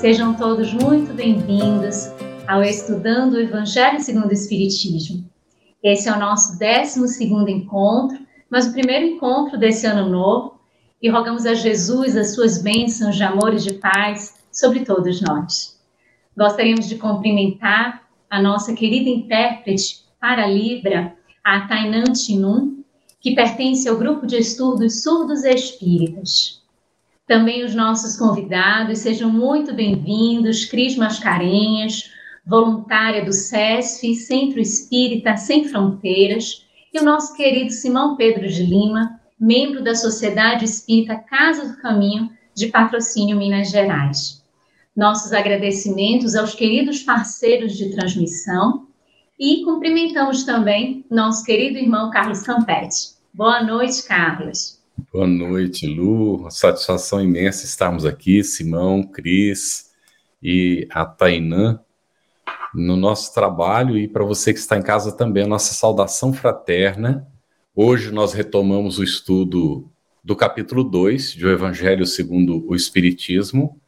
sejam todos muito bem-vindos ao Estudando o Evangelho segundo o Espiritismo. Esse é o nosso 12 encontro, mas o primeiro encontro desse ano novo, e rogamos a Jesus as suas bênçãos de amor e de paz sobre todos nós. Gostaríamos de cumprimentar a nossa querida intérprete para Libra, a Tainan Tinun, que pertence ao grupo de estudos surdos espíritas. Também os nossos convidados, sejam muito bem-vindos, Cris Mascarenhas, voluntária do SESF, Centro Espírita Sem Fronteiras, e o nosso querido Simão Pedro de Lima, membro da Sociedade Espírita Casa do Caminho, de patrocínio Minas Gerais. Nossos agradecimentos aos queridos parceiros de transmissão e cumprimentamos também nosso querido irmão Carlos Campetti. Boa noite, Carlos. Boa noite, Lu. Uma satisfação imensa estarmos aqui, Simão, Cris e a Tainã, no nosso trabalho e para você que está em casa também, a nossa saudação fraterna. Hoje nós retomamos o estudo do capítulo 2 de O Evangelho segundo o Espiritismo.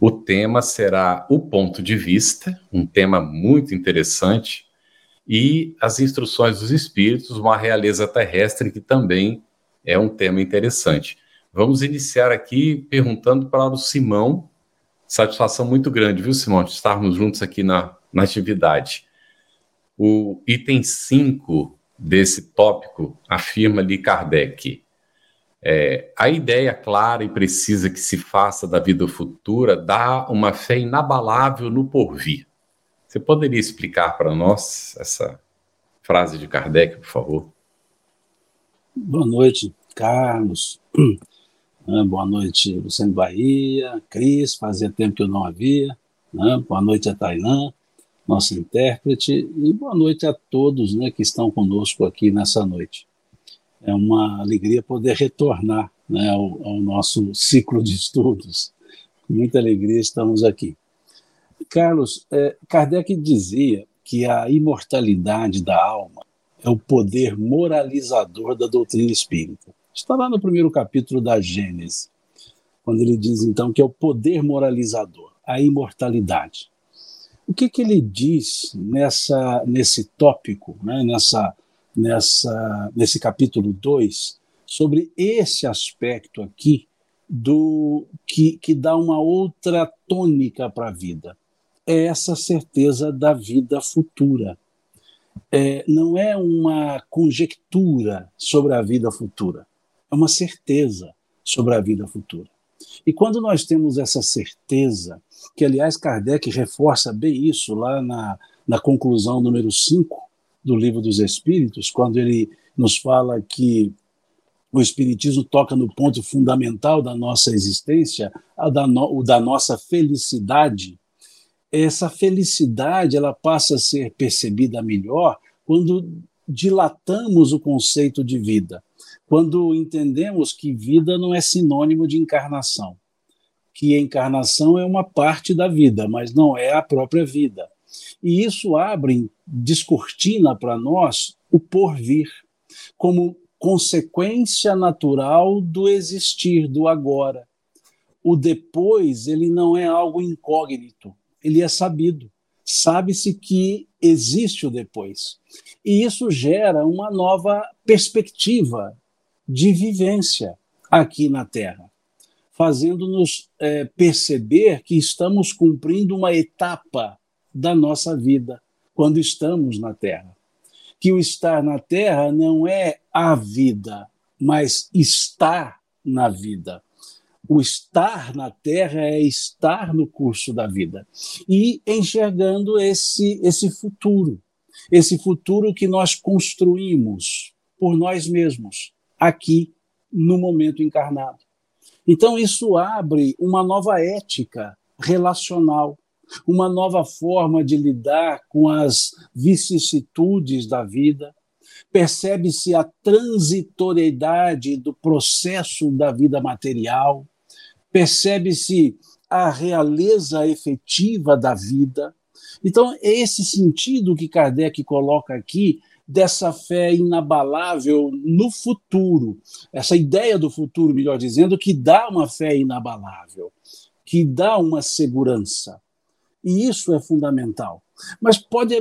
O tema será o ponto de vista, um tema muito interessante, e as instruções dos espíritos, uma realeza terrestre que também é um tema interessante. Vamos iniciar aqui perguntando para o Simão. Satisfação muito grande, viu, Simão, de estarmos juntos aqui na, na atividade. O item 5 desse tópico afirma ali Kardec. É, a ideia clara e precisa que se faça da vida futura dá uma fé inabalável no porvir. Você poderia explicar para nós essa frase de Kardec, por favor? Boa noite, Carlos. Né? Boa noite, Luciano Bahia, Cris, fazia tempo que eu não havia. Né? Boa noite a Tainã, nossa intérprete, e boa noite a todos né, que estão conosco aqui nessa noite. É uma alegria poder retornar né, ao, ao nosso ciclo de estudos. Muita alegria estamos aqui. Carlos, é, Kardec dizia que a imortalidade da alma é o poder moralizador da doutrina espírita. Está lá no primeiro capítulo da Gênesis, quando ele diz então que é o poder moralizador, a imortalidade. O que, que ele diz nessa, nesse tópico, né, nessa, nessa, nesse capítulo 2, sobre esse aspecto aqui do que, que dá uma outra tônica para a vida? É essa certeza da vida futura é, não é uma conjectura sobre a vida futura, é uma certeza sobre a vida futura. E quando nós temos essa certeza, que aliás Kardec reforça bem isso lá na, na conclusão número 5 do Livro dos Espíritos, quando ele nos fala que o Espiritismo toca no ponto fundamental da nossa existência, da no, o da nossa felicidade, essa felicidade ela passa a ser percebida melhor quando dilatamos o conceito de vida, quando entendemos que vida não é sinônimo de encarnação, que encarnação é uma parte da vida, mas não é a própria vida. E isso abre, descortina para nós o porvir, como consequência natural do existir, do agora. O depois, ele não é algo incógnito, ele é sabido. Sabe-se que existe o depois. E isso gera uma nova perspectiva de vivência aqui na Terra, fazendo-nos é, perceber que estamos cumprindo uma etapa da nossa vida quando estamos na Terra. Que o estar na Terra não é a vida, mas estar na vida. O estar na Terra é estar no curso da vida e enxergando esse, esse futuro, esse futuro que nós construímos por nós mesmos, aqui no momento encarnado. Então, isso abre uma nova ética relacional, uma nova forma de lidar com as vicissitudes da vida, percebe-se a transitoriedade do processo da vida material, percebe-se a realeza efetiva da vida. Então, é esse sentido que Kardec coloca aqui dessa fé inabalável no futuro, essa ideia do futuro, melhor dizendo, que dá uma fé inabalável, que dá uma segurança. E isso é fundamental. Mas pode,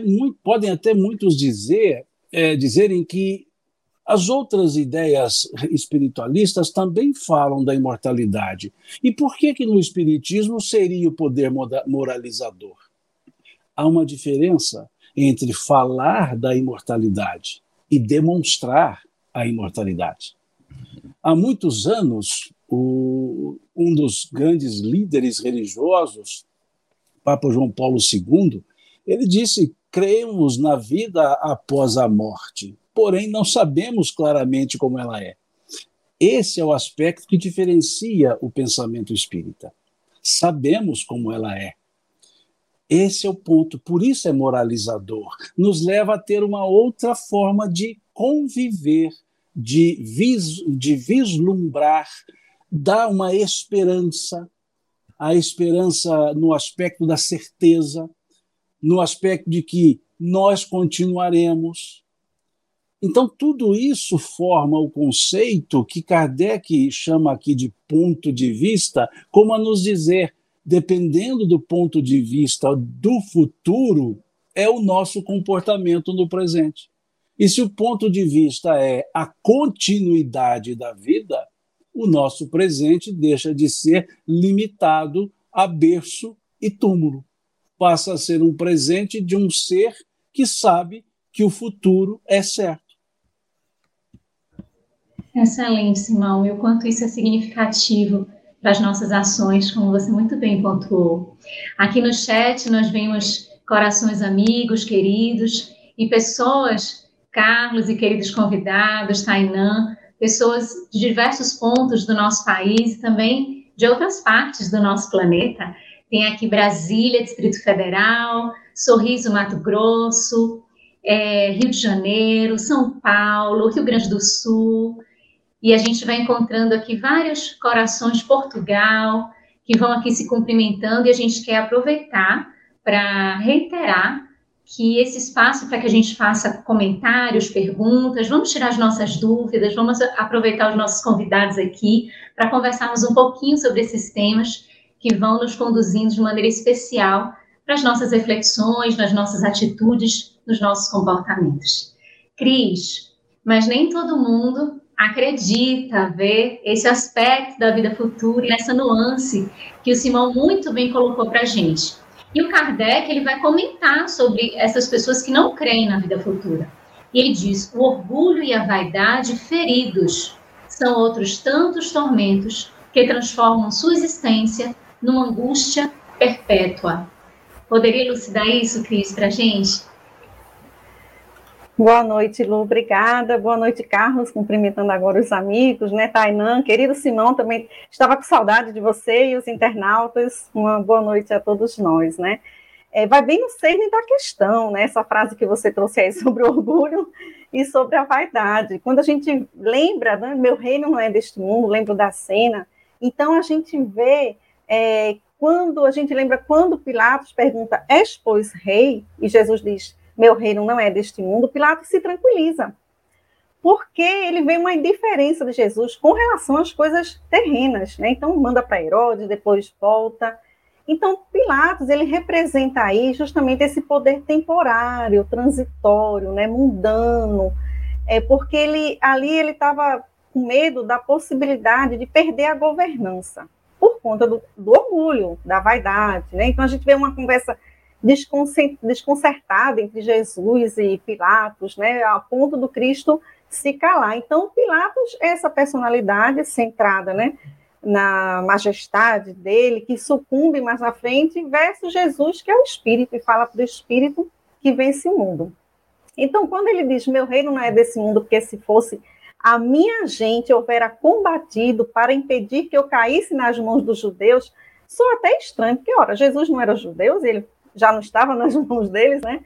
podem até muitos dizer, é, dizerem que as outras ideias espiritualistas também falam da imortalidade. E por que que no espiritismo seria o poder moralizador? Há uma diferença entre falar da imortalidade e demonstrar a imortalidade. Há muitos anos, o, um dos grandes líderes religiosos, Papa João Paulo II, ele disse: cremos na vida após a morte, porém não sabemos claramente como ela é. Esse é o aspecto que diferencia o pensamento espírita. Sabemos como ela é, esse é o ponto, por isso é moralizador. Nos leva a ter uma outra forma de conviver, de, vis, de vislumbrar, dá uma esperança, a esperança no aspecto da certeza, no aspecto de que nós continuaremos. Então, tudo isso forma o conceito que Kardec chama aqui de ponto de vista, como a nos dizer: dependendo do ponto de vista do futuro, é o nosso comportamento no presente. E se o ponto de vista é a continuidade da vida, o nosso presente deixa de ser limitado a berço e túmulo. Passa a ser um presente de um ser que sabe que o futuro é certo. Excelente, Simão. E o quanto isso é significativo para as nossas ações, como você muito bem pontuou. Aqui no chat nós vemos corações amigos, queridos e pessoas, Carlos e queridos convidados, Tainã, pessoas de diversos pontos do nosso país e também de outras partes do nosso planeta. Tem aqui Brasília, Distrito Federal, Sorriso, Mato Grosso, é, Rio de Janeiro, São Paulo, Rio Grande do Sul, e a gente vai encontrando aqui vários corações Portugal que vão aqui se cumprimentando e a gente quer aproveitar para reiterar que esse espaço para que a gente faça comentários, perguntas, vamos tirar as nossas dúvidas, vamos aproveitar os nossos convidados aqui para conversarmos um pouquinho sobre esses temas que vão nos conduzindo de maneira especial para as nossas reflexões, nas nossas atitudes, nos nossos comportamentos. Cris, mas nem todo mundo acredita, vê esse aspecto da vida futura e essa nuance que o Simão muito bem colocou para a gente. E o Kardec ele vai comentar sobre essas pessoas que não creem na vida futura. E ele diz: o orgulho e a vaidade feridos são outros tantos tormentos que transformam sua existência numa angústia perpétua. Poderia elucidar isso, Cris, para a gente? Boa noite, Lu, obrigada. Boa noite, Carlos, cumprimentando agora os amigos, né, Tainan, querido Simão, também estava com saudade de você e os internautas. Uma boa noite a todos nós, né? É, vai bem no cerne da questão, né, essa frase que você trouxe aí sobre orgulho e sobre a vaidade. Quando a gente lembra, né, meu reino não é deste mundo, lembro da cena, então a gente vê, é, quando a gente lembra quando Pilatos pergunta, és pois rei? E Jesus diz, meu reino não é deste mundo, Pilatos se tranquiliza. Porque ele vê uma indiferença de Jesus com relação às coisas terrenas, né? Então manda para Herodes, depois volta. Então Pilatos ele representa aí justamente esse poder temporário, transitório, né, mundano, é porque ele ali ele estava com medo da possibilidade de perder a governança por conta do, do orgulho, da vaidade, né? Então a gente vê uma conversa desconcertada entre Jesus e Pilatos, né, a ponto do Cristo se calar. Então, Pilatos é essa personalidade centrada, né, na majestade dele, que sucumbe mais na frente, versus Jesus, que é o Espírito, e fala para o Espírito que vence o mundo. Então, quando ele diz, meu reino não é desse mundo, porque se fosse a minha gente houvera combatido para impedir que eu caísse nas mãos dos judeus, Sou até estranho, porque, ora, Jesus não era judeu, ele já não estava nas mãos deles, né?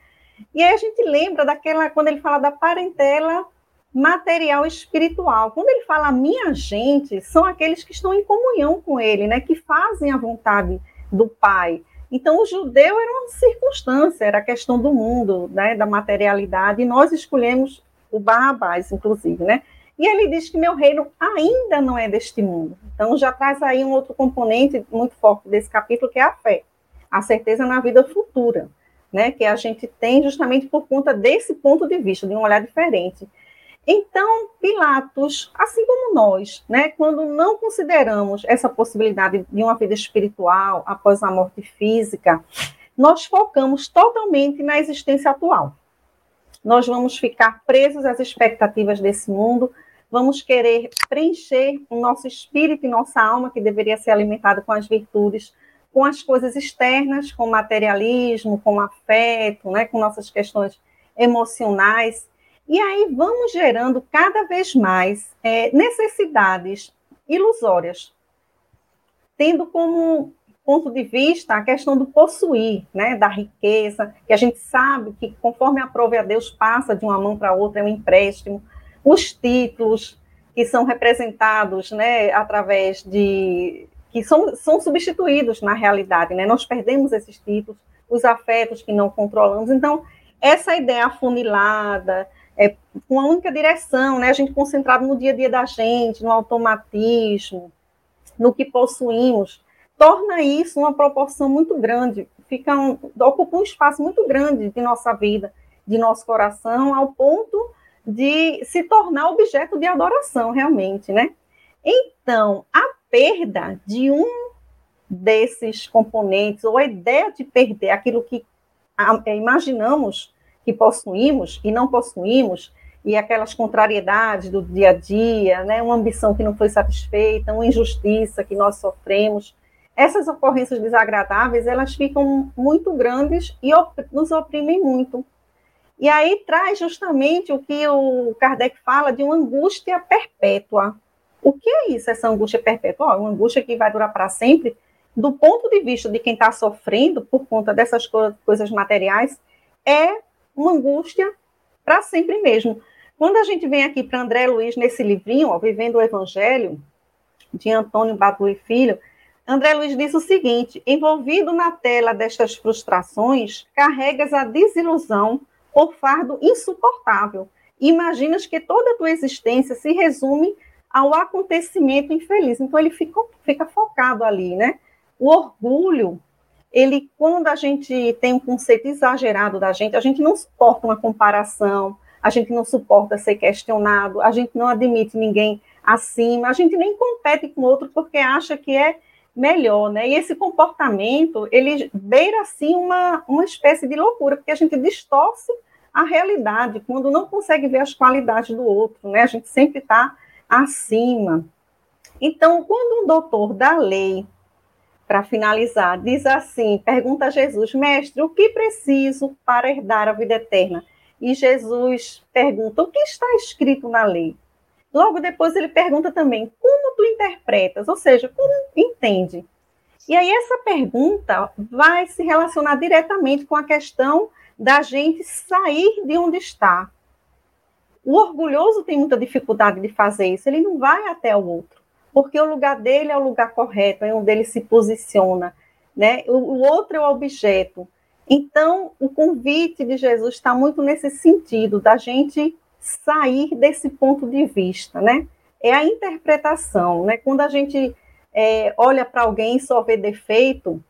E aí a gente lembra daquela, quando ele fala da parentela material espiritual. Quando ele fala minha gente, são aqueles que estão em comunhão com ele, né? Que fazem a vontade do Pai. Então, o judeu era uma circunstância, era a questão do mundo, né, da materialidade, e nós escolhemos o Barrabás, inclusive, né? E ele diz que meu reino ainda não é deste mundo. Então, já traz aí um outro componente muito forte desse capítulo, que é a fé, a certeza na vida futura, né? Que a gente tem justamente por conta desse ponto de vista, de um olhar diferente. Então, Pilatos, assim como nós, né, quando não consideramos essa possibilidade de uma vida espiritual após a morte física, nós focamos totalmente na existência atual. Nós vamos ficar presos às expectativas desse mundo, vamos querer preencher o nosso espírito e nossa alma, que deveria ser alimentada com as virtudes, com as coisas externas, com materialismo, com afeto, né, com nossas questões emocionais. E aí vamos gerando cada vez mais é, necessidades ilusórias, tendo como ponto de vista a questão do possuir, né, da riqueza, que a gente sabe que conforme aprove a Deus passa de uma mão para outra, é um empréstimo, os títulos que são representados, né, através de que são, são substituídos na realidade, né, nós perdemos esses títulos, os afetos que não controlamos, então essa ideia afunilada, é, com a única direção, né? A gente concentrado no dia a dia da gente, no automatismo, no que possuímos, torna isso uma proporção muito grande, fica um, ocupa um espaço muito grande de nossa vida, de nosso coração, ao ponto de se tornar objeto de adoração, realmente, né? Então, a perda de um desses componentes, ou a ideia de perder aquilo que imaginamos que possuímos e não possuímos, e aquelas contrariedades do dia a dia, né, uma ambição que não foi satisfeita, uma injustiça que nós sofremos, essas ocorrências desagradáveis, elas ficam muito grandes e op nos oprimem muito. E aí traz justamente o que o Kardec fala de uma angústia perpétua. O que é isso, essa angústia perpétua? uma angústia que vai durar para sempre, do ponto de vista de quem está sofrendo por conta dessas co coisas materiais, é uma angústia para sempre mesmo. Quando a gente vem aqui para André Luiz nesse livrinho, ó, Vivendo o Evangelho, de Antônio Badu e Filho, André Luiz diz o seguinte: envolvido na tela destas frustrações, carregas a desilusão por fardo insuportável. Imaginas que toda a tua existência se resume ao acontecimento infeliz. Então ele fica, fica focado ali, né? O orgulho ele, quando a gente tem um conceito exagerado da gente, a gente não suporta uma comparação, a gente não suporta ser questionado, a gente não admite ninguém acima, a gente nem compete com outro porque acha que é melhor, né? E esse comportamento, ele beira, assim, uma, uma espécie de loucura, porque a gente distorce a realidade, quando não consegue ver as qualidades do outro, né? A gente sempre está acima. Então, quando um doutor da lei para finalizar, diz assim: pergunta a Jesus, mestre, o que preciso para herdar a vida eterna? E Jesus pergunta: o que está escrito na lei? Logo depois ele pergunta também: como tu interpretas? Ou seja, como entende? E aí essa pergunta vai se relacionar diretamente com a questão da gente sair de onde está. O orgulhoso tem muita dificuldade de fazer isso, ele não vai até o outro porque o lugar dele é o lugar correto, é onde ele se posiciona, né? O, o outro é o objeto. Então, o convite de Jesus está muito nesse sentido, da gente sair desse ponto de vista, né? É a interpretação, né? Quando a gente é, olha para alguém e só vê defeito,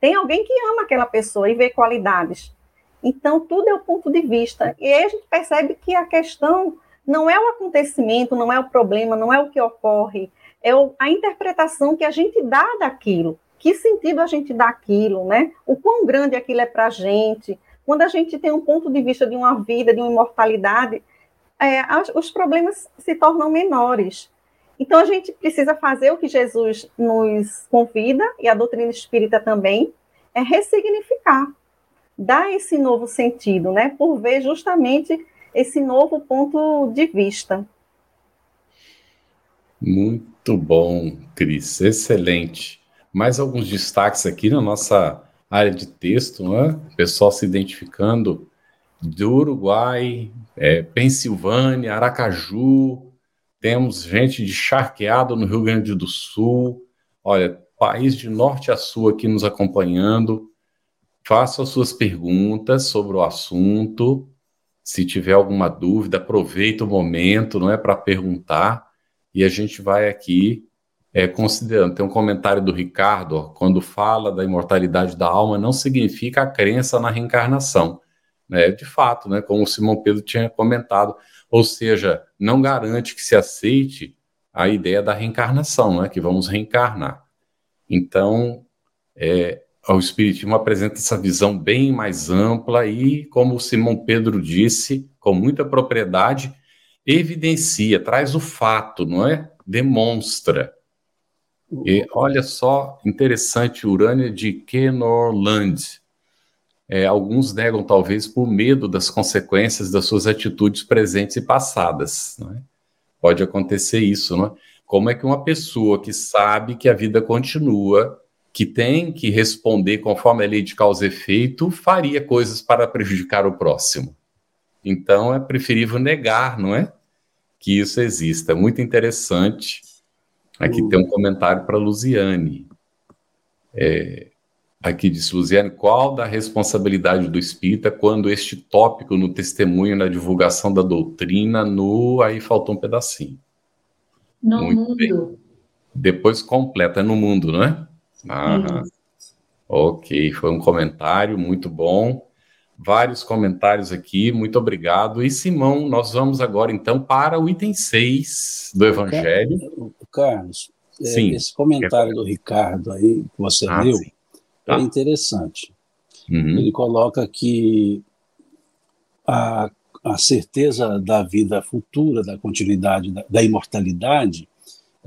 tem alguém que ama aquela pessoa e vê qualidades. Então, tudo é o ponto de vista. E aí a gente percebe que a questão não é o acontecimento, não é o problema, não é o que ocorre, é a interpretação que a gente dá daquilo. Que sentido a gente dá aquilo, né? O quão grande aquilo é para a gente. Quando a gente tem um ponto de vista de uma vida, de uma imortalidade, é, os problemas se tornam menores. Então a gente precisa fazer o que Jesus nos convida, e a doutrina espírita também, é ressignificar, dar esse novo sentido, né? Por ver justamente esse novo ponto de vista. Muito bom, Cris, excelente. Mais alguns destaques aqui na nossa área de texto, né? pessoal se identificando do Uruguai, é, Pensilvânia, Aracaju, temos gente de Charqueado no Rio Grande do Sul, olha, país de norte a sul aqui nos acompanhando. Faça as suas perguntas sobre o assunto. Se tiver alguma dúvida, aproveita o momento, não é para perguntar, e a gente vai aqui é, considerando. Tem um comentário do Ricardo, ó, quando fala da imortalidade da alma, não significa a crença na reencarnação. Né? De fato, né, como o Simão Pedro tinha comentado, ou seja, não garante que se aceite a ideia da reencarnação, né, que vamos reencarnar. Então, é, o Espiritismo apresenta essa visão bem mais ampla e, como Simão Pedro disse, com muita propriedade, evidencia, traz o fato, não é? Demonstra. E olha só, interessante, Urânia de Kenorland. É, alguns negam, talvez, por medo das consequências das suas atitudes presentes e passadas. Não é? Pode acontecer isso, não é? Como é que uma pessoa que sabe que a vida continua que tem que responder conforme a lei de causa e efeito, faria coisas para prejudicar o próximo. Então é preferível negar, não é? Que isso exista. Muito interessante. Aqui tem um comentário para Luziane. É, aqui diz Luziane, qual da responsabilidade do espírita quando este tópico no testemunho, na divulgação da doutrina, no. Aí faltou um pedacinho. No Muito mundo. Bem. Depois completa, é no mundo, não é? Ah, ok, foi um comentário muito bom. Vários comentários aqui, muito obrigado. E Simão, nós vamos agora então para o item 6 do Evangelho. Carlos, é, sim, esse comentário do Ricardo aí que você ah, leu tá. é interessante. Uhum. Ele coloca que a, a certeza da vida futura, da continuidade, da, da imortalidade,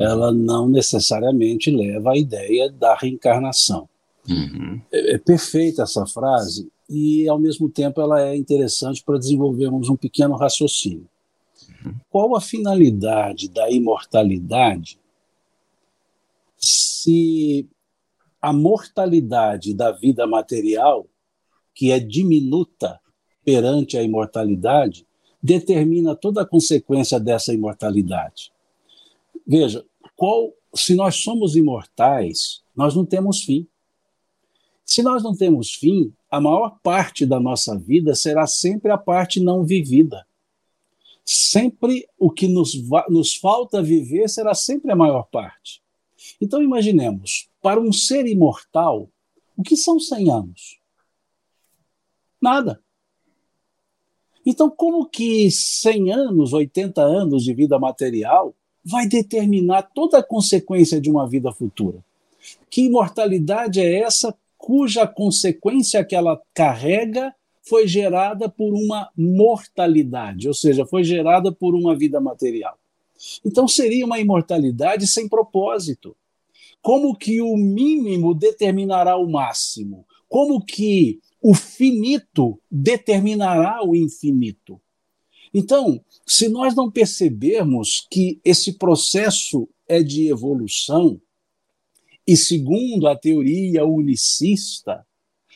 ela não necessariamente leva à ideia da reencarnação. Uhum. É, é, perfeita essa frase e, ao mesmo tempo, ela é interessante para desenvolvermos um pequeno raciocínio. Uhum. Qual a finalidade da imortalidade se a mortalidade da vida material, que é diminuta perante a imortalidade, determina toda a consequência dessa imortalidade? Veja, qual, se nós somos imortais, nós não temos fim. Se nós não temos fim, a maior parte da nossa vida será sempre a parte não vivida. Sempre o que nos, nos falta viver será sempre a maior parte. Então imaginemos, para um ser imortal, o que são 100 anos? Nada. Então, como que 100 anos, 80 anos de vida material vai determinar toda a consequência de uma vida futura. Que imortalidade é essa cuja consequência que ela carrega foi gerada por uma mortalidade, ou seja, foi gerada por uma vida material. Então seria uma imortalidade sem propósito. Como que o mínimo determinará o máximo? Como que o finito determinará o infinito? Então, se nós não percebermos que esse processo é de evolução, e segundo a teoria unicista,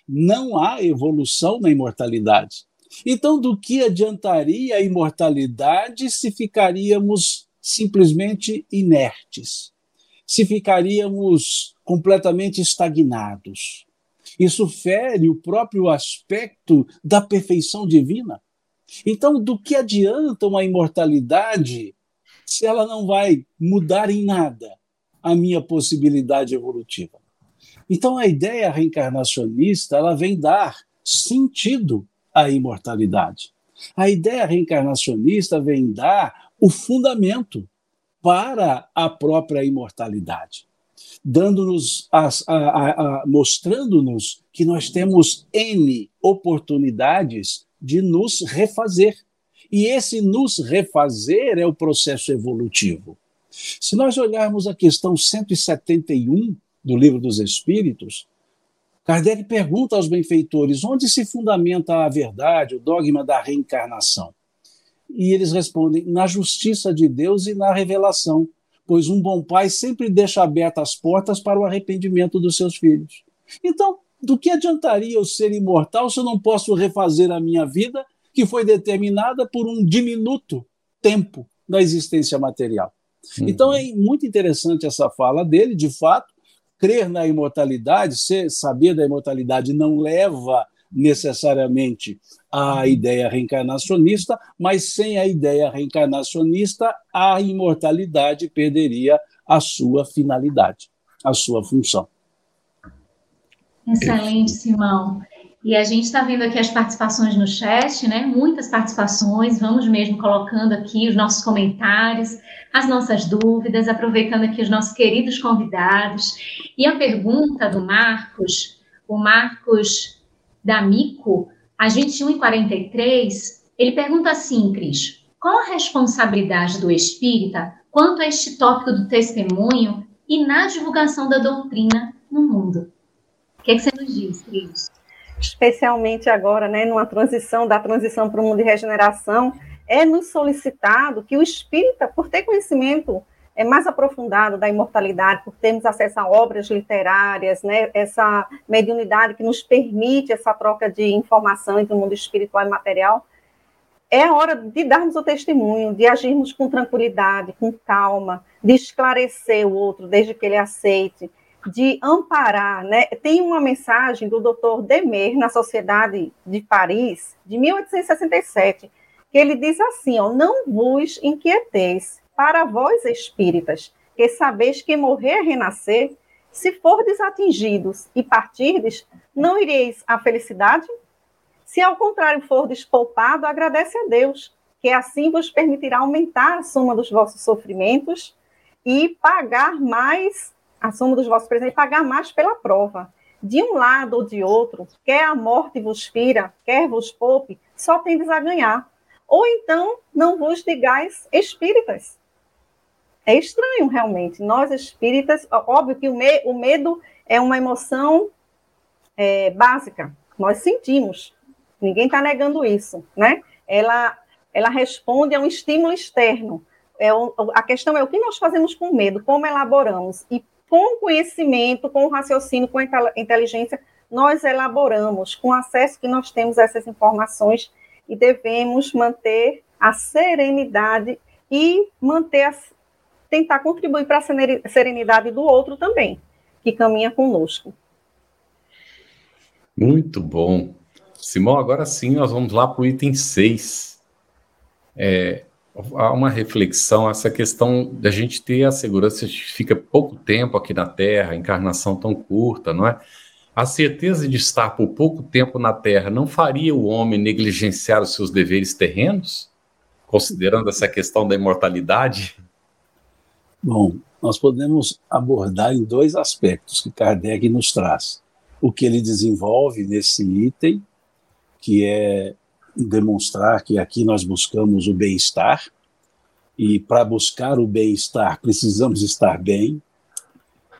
não há evolução na imortalidade. Então, do que adiantaria a imortalidade se ficaríamos simplesmente inertes? Se ficaríamos completamente estagnados? Isso fere o próprio aspecto da perfeição divina. Então, do que adianta uma imortalidade se ela não vai mudar em nada a minha possibilidade evolutiva? Então, a ideia reencarnacionista ela vem dar sentido à imortalidade. A ideia reencarnacionista vem dar o fundamento para a própria imortalidade, dando-nos, mostrando-nos que nós temos n oportunidades de nos refazer. E esse nos refazer é o processo evolutivo. Se nós olharmos a questão 171 do Livro dos Espíritos, Kardec pergunta aos benfeitores onde se fundamenta a verdade, o dogma da reencarnação. E eles respondem na justiça de Deus e na revelação, pois um bom pai sempre deixa abertas as portas para o arrependimento dos seus filhos. Então, do que adiantaria eu ser imortal se eu não posso refazer a minha vida, que foi determinada por um diminuto tempo da existência material? Uhum. Então é muito interessante essa fala dele, de fato, crer na imortalidade, ser, saber da imortalidade não leva necessariamente à ideia reencarnacionista, mas sem a ideia reencarnacionista, a imortalidade perderia a sua finalidade, a sua função. Excelente, Simão. E a gente está vendo aqui as participações no chat, né? Muitas participações. Vamos mesmo colocando aqui os nossos comentários, as nossas dúvidas, aproveitando aqui os nossos queridos convidados. E a pergunta do Marcos, o Marcos D'Amico, às 21h43, ele pergunta assim, Cris: qual a responsabilidade do espírita quanto a este tópico do testemunho e na divulgação da doutrina no mundo? Que, é que você nos diz, Cris? especialmente agora, né, numa transição, da transição para o mundo de regeneração, é nos solicitado que o espírita, por ter conhecimento é mais aprofundado da imortalidade, por termos acesso a obras literárias, né, essa mediunidade que nos permite essa troca de informação entre o mundo espiritual e material, é a hora de darmos o testemunho, de agirmos com tranquilidade, com calma, de esclarecer o outro desde que ele aceite, de amparar, né? Tem uma mensagem do Dr. Demer na Sociedade de Paris, de 1867, que ele diz assim, ó, não vos inquieteis para vós espíritas, que sabeis que morrer é renascer, se fordes atingidos e partirdes, não ireis à felicidade? Se ao contrário fordes poupado, agradece a Deus, que assim vos permitirá aumentar a soma dos vossos sofrimentos e pagar mais a soma dos vossos presentes, pagar mais pela prova. De um lado ou de outro, quer a morte vos fira, quer vos poupe, só tendes a ganhar. Ou então, não vos digais espíritas. É estranho, realmente. Nós espíritas, óbvio que o, me, o medo é uma emoção é, básica. Nós sentimos. Ninguém está negando isso, né? Ela, ela responde a um estímulo externo. É, a questão é o que nós fazemos com medo, como elaboramos. E com conhecimento, com raciocínio, com inteligência, nós elaboramos, com acesso que nós temos a essas informações e devemos manter a serenidade e manter a, tentar contribuir para a serenidade do outro também, que caminha conosco. Muito bom. Simão, agora sim nós vamos lá para o item 6. É, há uma reflexão, essa questão da gente ter a segurança de que fica pouco tempo aqui na Terra, encarnação tão curta, não é? A certeza de estar por pouco tempo na Terra não faria o homem negligenciar os seus deveres terrenos, considerando essa questão da imortalidade? Bom, nós podemos abordar em dois aspectos que Kardec nos traz. O que ele desenvolve nesse item, que é demonstrar que aqui nós buscamos o bem-estar, e para buscar o bem-estar precisamos estar bem.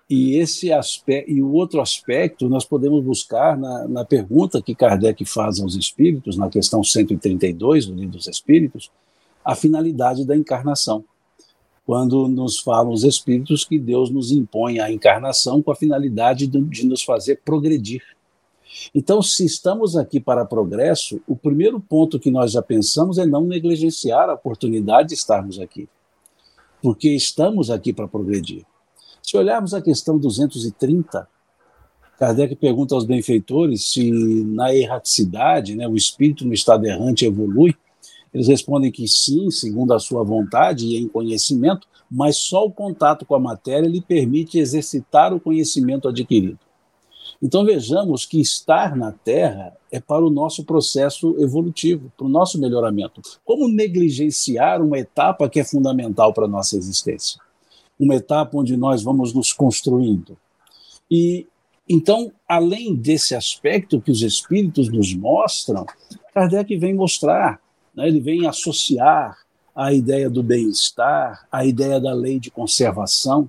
E esse aspecto, e o outro aspecto nós podemos buscar na, na pergunta que Kardec faz aos espíritos, na questão 132 do Livro dos Espíritos, a finalidade da encarnação. Quando nos falam os espíritos que Deus nos impõe a encarnação com a finalidade de, de nos fazer progredir então, se estamos aqui para progresso, o primeiro ponto que nós já pensamos é não negligenciar a oportunidade de estarmos aqui, porque estamos aqui para progredir. Se olharmos a questão 230, Kardec pergunta aos benfeitores se na erraticidade, né, o espírito no estado errante evolui. Eles respondem que sim, segundo a sua vontade e em conhecimento, mas só o contato com a matéria lhe permite exercitar o conhecimento adquirido. Então vejamos que estar na Terra é para o nosso processo evolutivo, para o nosso melhoramento. Como negligenciar uma etapa que é fundamental para a nossa existência? Uma etapa onde nós vamos nos construindo. E então, além desse aspecto que os espíritos nos mostram, Kardec vem mostrar, né? ele vem associar a ideia do bem-estar, a ideia da lei de conservação,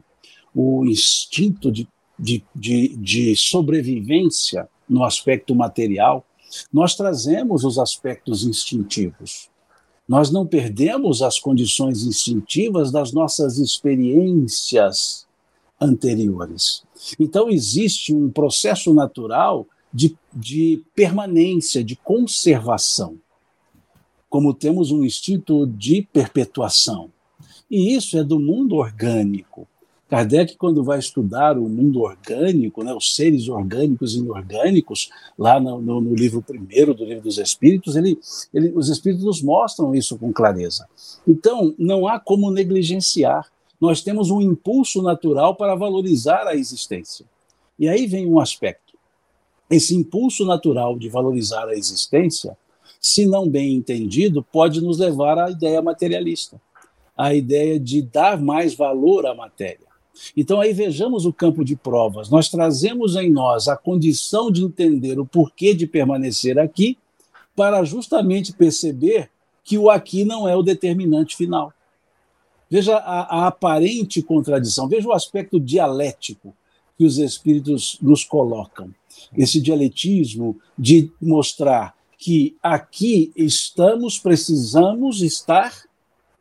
o instinto de de, de, de sobrevivência no aspecto material, nós trazemos os aspectos instintivos. Nós não perdemos as condições instintivas das nossas experiências anteriores. Então, existe um processo natural de, de permanência, de conservação, como temos um instinto de perpetuação. E isso é do mundo orgânico. Kardec, quando vai estudar o mundo orgânico, né, os seres orgânicos e inorgânicos, lá no, no, no livro primeiro do Livro dos Espíritos, ele, ele, os Espíritos nos mostram isso com clareza. Então, não há como negligenciar. Nós temos um impulso natural para valorizar a existência. E aí vem um aspecto. Esse impulso natural de valorizar a existência, se não bem entendido, pode nos levar à ideia materialista, à ideia de dar mais valor à matéria então, aí vejamos o campo de provas. Nós trazemos em nós a condição de entender o porquê de permanecer aqui, para justamente perceber que o aqui não é o determinante final. Veja a, a aparente contradição, veja o aspecto dialético que os espíritos nos colocam. Esse dialetismo de mostrar que aqui estamos, precisamos estar,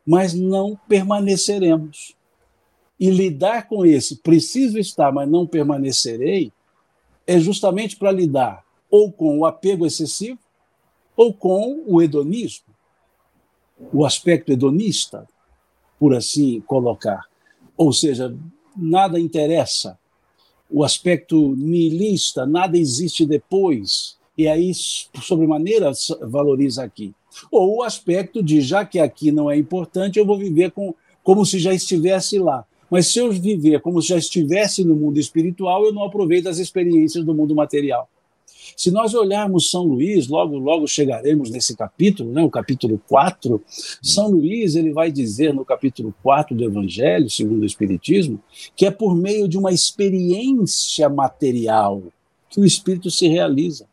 mas não permaneceremos e lidar com esse preciso estar, mas não permanecerei, é justamente para lidar ou com o apego excessivo ou com o hedonismo, o aspecto hedonista, por assim colocar. Ou seja, nada interessa, o aspecto nihilista, nada existe depois, e aí, sobremaneira, valoriza aqui. Ou o aspecto de, já que aqui não é importante, eu vou viver com, como se já estivesse lá. Mas se eu viver como se já estivesse no mundo espiritual, eu não aproveito as experiências do mundo material. Se nós olharmos São Luís, logo logo chegaremos nesse capítulo, né, o capítulo 4, São Luís ele vai dizer no capítulo 4 do Evangelho, segundo o Espiritismo, que é por meio de uma experiência material que o espírito se realiza.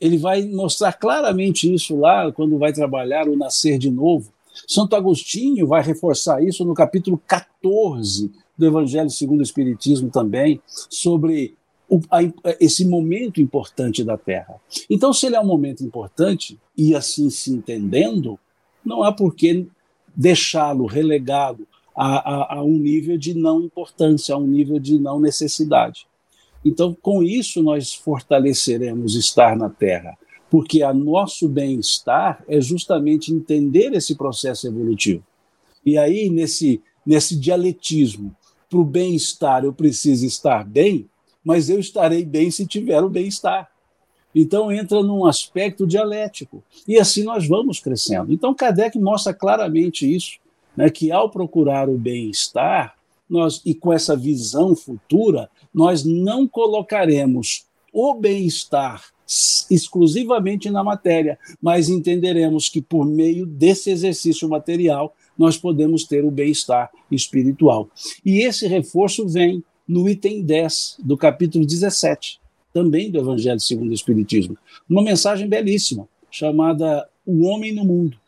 Ele vai mostrar claramente isso lá quando vai trabalhar o nascer de novo. Santo Agostinho vai reforçar isso no capítulo 14 do Evangelho segundo o Espiritismo também, sobre o, a, esse momento importante da Terra. Então, se ele é um momento importante, e assim se entendendo, não há por que deixá-lo relegado a, a, a um nível de não importância, a um nível de não necessidade. Então, com isso, nós fortaleceremos estar na Terra porque a nosso bem-estar é justamente entender esse processo evolutivo. E aí, nesse, nesse dialetismo, para o bem-estar eu preciso estar bem, mas eu estarei bem se tiver o bem-estar. Então entra num aspecto dialético. E assim nós vamos crescendo. Então Kardec mostra claramente isso, né, que ao procurar o bem-estar, nós e com essa visão futura, nós não colocaremos o bem-estar exclusivamente na matéria, mas entenderemos que por meio desse exercício material nós podemos ter o bem-estar espiritual. E esse reforço vem no item 10 do capítulo 17, também do Evangelho segundo o Espiritismo. Uma mensagem belíssima, chamada O Homem no Mundo.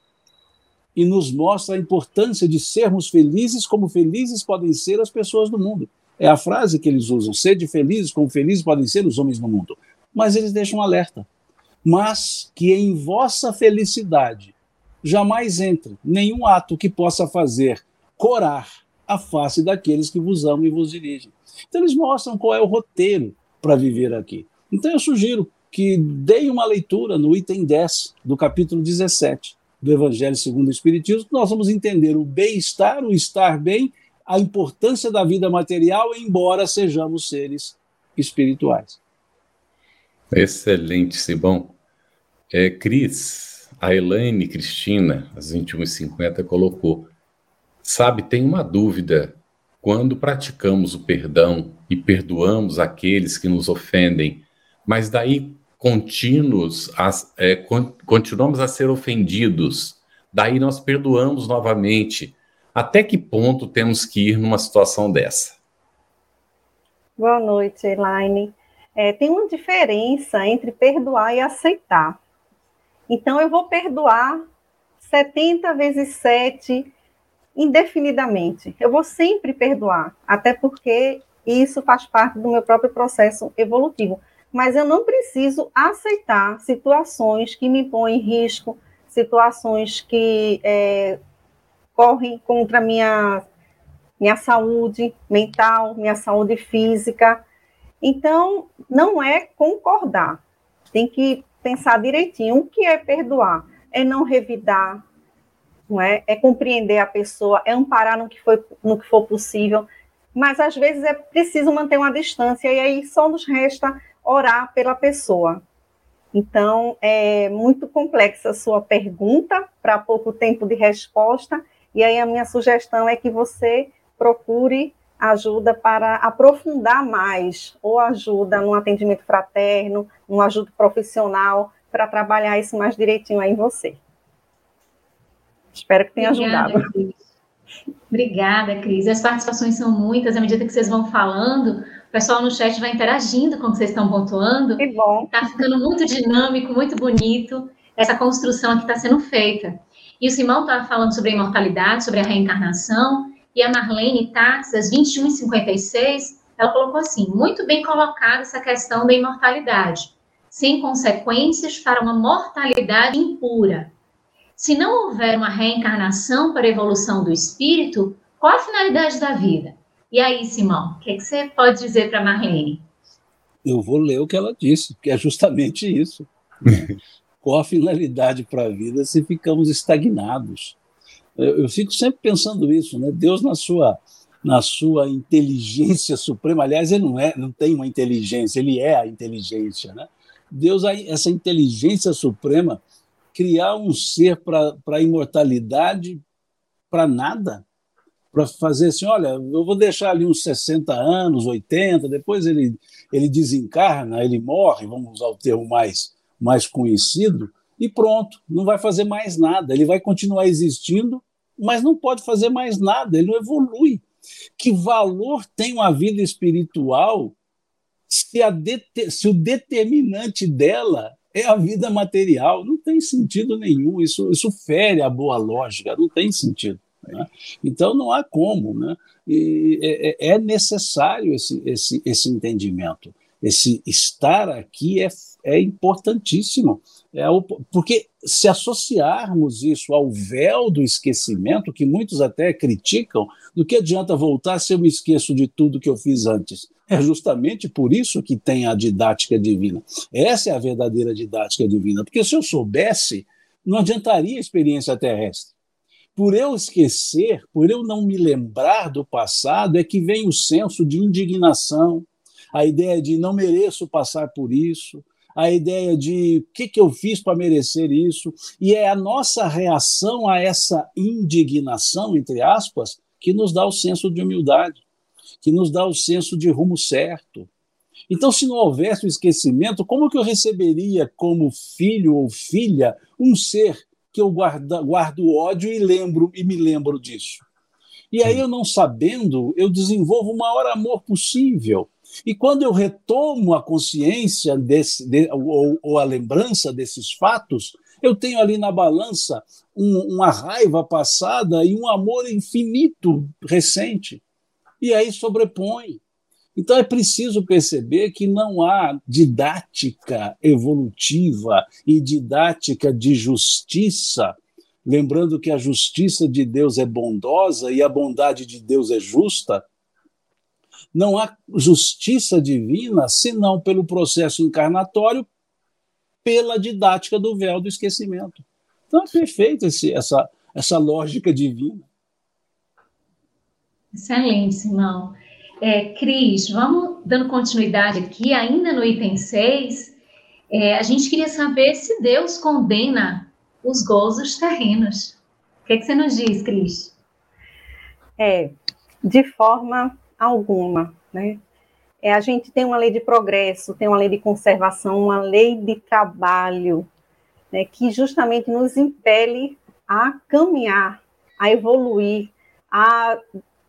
E nos mostra a importância de sermos felizes como felizes podem ser as pessoas do mundo. É a frase que eles usam: sede felizes como felizes podem ser os homens no mundo mas eles deixam um alerta. Mas que em vossa felicidade jamais entre nenhum ato que possa fazer corar a face daqueles que vos amam e vos dirigem. Então eles mostram qual é o roteiro para viver aqui. Então eu sugiro que deem uma leitura no item 10 do capítulo 17 do Evangelho segundo o Espiritismo, nós vamos entender o bem-estar, o estar bem, a importância da vida material, embora sejamos seres espirituais. Excelente, Sibão. É, Cris, a Elaine Cristina, às 21h50, colocou. Sabe, tem uma dúvida. Quando praticamos o perdão e perdoamos aqueles que nos ofendem, mas daí contínuos, é, continuamos a ser ofendidos, daí nós perdoamos novamente. Até que ponto temos que ir numa situação dessa? Boa noite, Elaine é, tem uma diferença entre perdoar e aceitar. Então, eu vou perdoar 70 vezes 7 indefinidamente. Eu vou sempre perdoar, até porque isso faz parte do meu próprio processo evolutivo. Mas eu não preciso aceitar situações que me põem em risco, situações que é, correm contra minha minha saúde mental, minha saúde física. Então, não é concordar. Tem que pensar direitinho o que é perdoar. É não revidar, não é? É compreender a pessoa, é amparar no que, foi, no que for possível. Mas às vezes é preciso manter uma distância, e aí só nos resta orar pela pessoa. Então, é muito complexa a sua pergunta, para pouco tempo de resposta, e aí a minha sugestão é que você procure ajuda para aprofundar mais, ou ajuda no atendimento fraterno, um ajuda profissional, para trabalhar isso mais direitinho aí em você. Espero que tenha Obrigada, ajudado. Cris. Obrigada, Cris. As participações são muitas, à medida que vocês vão falando, o pessoal no chat vai interagindo com o que vocês estão pontuando. Que bom. Está ficando muito dinâmico, muito bonito, essa construção que está sendo feita. E o Simão estava falando sobre a imortalidade, sobre a reencarnação, e a Marlene Taxas, 2156, ela colocou assim, muito bem colocada essa questão da imortalidade, sem consequências para uma mortalidade impura. Se não houver uma reencarnação para a evolução do espírito, qual a finalidade da vida? E aí, Simão, o que, é que você pode dizer para a Marlene? Eu vou ler o que ela disse, que é justamente isso. qual a finalidade para a vida se ficamos estagnados? Eu, eu fico sempre pensando isso, né? Deus na sua na sua inteligência suprema, aliás, ele não é, não tem uma inteligência, ele é a inteligência, né? Deus essa inteligência suprema criar um ser para a imortalidade para nada, para fazer assim, olha, eu vou deixar ali uns 60 anos, 80, depois ele ele desencarna, ele morre, vamos usar o termo mais mais conhecido, e pronto, não vai fazer mais nada. Ele vai continuar existindo, mas não pode fazer mais nada, ele não evolui. Que valor tem uma vida espiritual se, se o determinante dela é a vida material? Não tem sentido nenhum, isso, isso fere a boa lógica, não tem sentido. Né? Então não há como. Né? E é, é, é necessário esse, esse, esse entendimento. Esse estar aqui é, é importantíssimo. É, porque se associarmos isso ao véu do esquecimento, que muitos até criticam, do que adianta voltar se eu me esqueço de tudo que eu fiz antes? É justamente por isso que tem a didática divina. Essa é a verdadeira didática divina, porque se eu soubesse, não adiantaria a experiência terrestre. Por eu esquecer, por eu não me lembrar do passado, é que vem o senso de indignação, a ideia de não mereço passar por isso, a ideia de o que, que eu fiz para merecer isso, e é a nossa reação a essa indignação, entre aspas, que nos dá o senso de humildade, que nos dá o senso de rumo certo. Então, se não houvesse o esquecimento, como que eu receberia como filho ou filha um ser que eu guarda, guardo ódio e lembro e me lembro disso? E aí, eu não sabendo, eu desenvolvo o maior amor possível. E quando eu retomo a consciência desse, de, ou, ou, a lembrança desses fatos, eu tenho ali na balança um, uma raiva passada e um amor infinito recente. E aí sobrepõe. Então é preciso perceber que não há didática evolutiva e didática de justiça, lembrando que a justiça de Deus é bondosa e a bondade de Deus é justa, não há justiça divina senão pelo processo encarnatório, pela didática do véu do esquecimento. Então é perfeito esse, essa, essa lógica divina. Excelente, Simão. É, Cris, vamos dando continuidade aqui, ainda no item 6, é, a gente queria saber se Deus condena os gozos terrenos. O que, é que você nos diz, Cris? É, de forma alguma, né? É, a gente tem uma lei de progresso, tem uma lei de conservação, uma lei de trabalho, né, que justamente nos impele a caminhar, a evoluir, a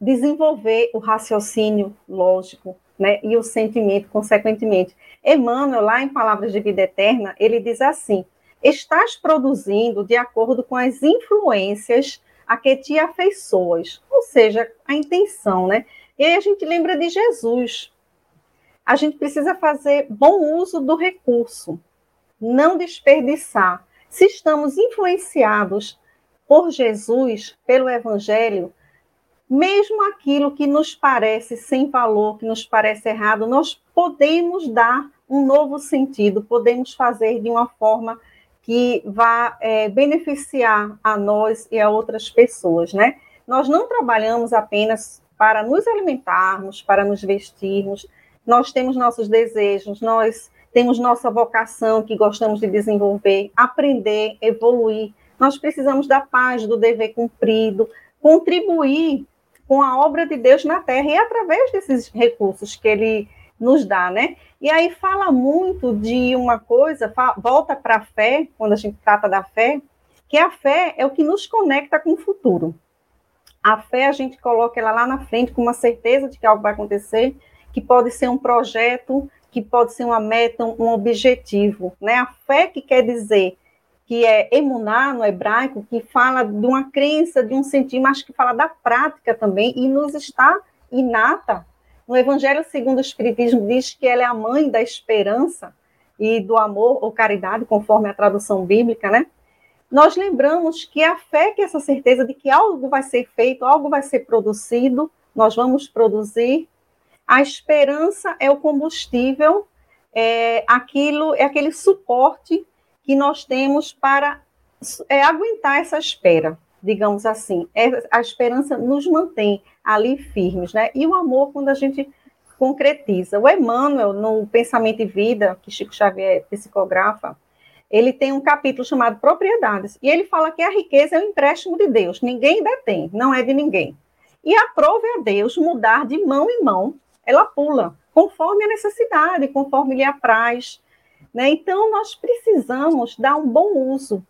desenvolver o raciocínio lógico, né, e o sentimento, consequentemente. Emmanuel, lá em Palavras de Vida Eterna, ele diz assim: estás produzindo de acordo com as influências a que te afeiçoas, ou seja, a intenção, né? E aí a gente lembra de Jesus. A gente precisa fazer bom uso do recurso, não desperdiçar. se estamos influenciados por Jesus, pelo Evangelho, mesmo aquilo que nos parece sem valor, que nos parece errado, nós podemos dar um novo sentido, podemos fazer de uma forma que vá é, beneficiar a nós e a outras pessoas, né? Nós não trabalhamos apenas para nos alimentarmos, para nos vestirmos, nós temos nossos desejos, nós temos nossa vocação que gostamos de desenvolver, aprender, evoluir. Nós precisamos da paz, do dever cumprido, contribuir com a obra de Deus na terra e através desses recursos que ele nos dá, né? E aí fala muito de uma coisa, volta para a fé, quando a gente trata da fé, que a fé é o que nos conecta com o futuro. A fé a gente coloca ela lá na frente com uma certeza de que algo vai acontecer, que pode ser um projeto, que pode ser uma meta, um objetivo, né? A fé que quer dizer que é emunar no hebraico, que fala de uma crença, de um sentimento, mas que fala da prática também e nos está inata no Evangelho segundo o Espiritismo diz que ela é a mãe da esperança e do amor ou caridade, conforme a tradução bíblica, né? Nós lembramos que a fé que é essa certeza de que algo vai ser feito, algo vai ser produzido, nós vamos produzir. A esperança é o combustível, é aquilo, é aquele suporte que nós temos para é, aguentar essa espera digamos assim. É, a esperança nos mantém ali firmes, né? E o amor, quando a gente concretiza. O Emmanuel, no Pensamento e Vida, que Chico Xavier psicografa, ele tem um capítulo chamado Propriedades, e ele fala que a riqueza é um empréstimo de Deus, ninguém detém, não é de ninguém. E aprove a Deus mudar de mão em mão, ela pula, conforme a necessidade, conforme lhe apraz. Né? Então, nós precisamos dar um bom uso.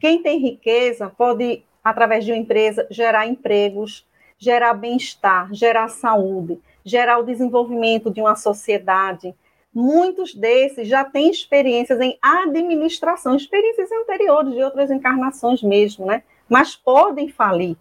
Quem tem riqueza pode através de uma empresa, gerar empregos, gerar bem-estar, gerar saúde, gerar o desenvolvimento de uma sociedade. Muitos desses já têm experiências em administração, experiências anteriores de outras encarnações mesmo, né? Mas podem falir.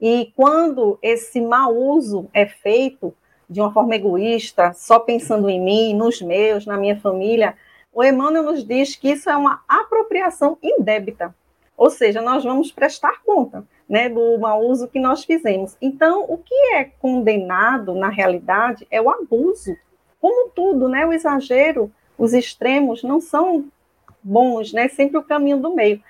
E quando esse mau uso é feito de uma forma egoísta, só pensando em mim, nos meus, na minha família, o Emmanuel nos diz que isso é uma apropriação indébita. Ou seja, nós vamos prestar conta né, do mau uso que nós fizemos. Então, o que é condenado, na realidade, é o abuso. Como tudo, né, o exagero, os extremos não são bons, né, sempre o caminho do meio.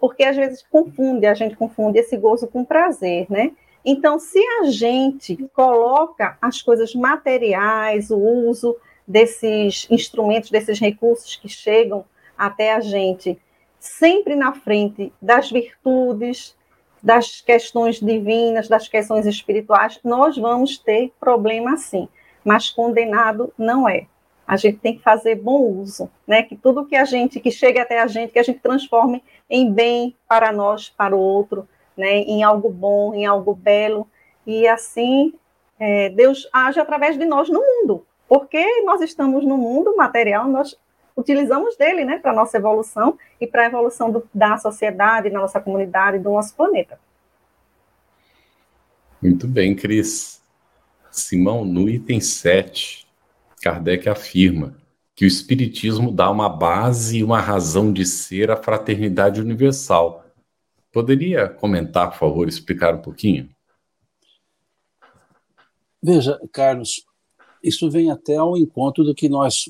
Porque às vezes confunde, a gente confunde esse gozo com prazer, né? Então, se a gente coloca as coisas materiais, o uso desses instrumentos, desses recursos que chegam até a gente, sempre na frente das virtudes, das questões divinas, das questões espirituais, nós vamos ter problema sim, mas condenado não é. A gente tem que fazer bom uso, né? Que tudo que a gente, que chega até a gente, que a gente transforme em bem para nós, para o outro, né? Em algo bom, em algo belo, e assim é, Deus age através de nós no mundo, porque nós estamos no mundo material, nós utilizamos dele né, para nossa evolução e para a evolução do, da sociedade, da nossa comunidade, do nosso planeta. Muito bem, Cris. Simão, no item 7, Kardec afirma que o Espiritismo dá uma base e uma razão de ser à fraternidade universal. Poderia comentar, por favor, explicar um pouquinho? Veja, Carlos, isso vem até ao encontro do que nós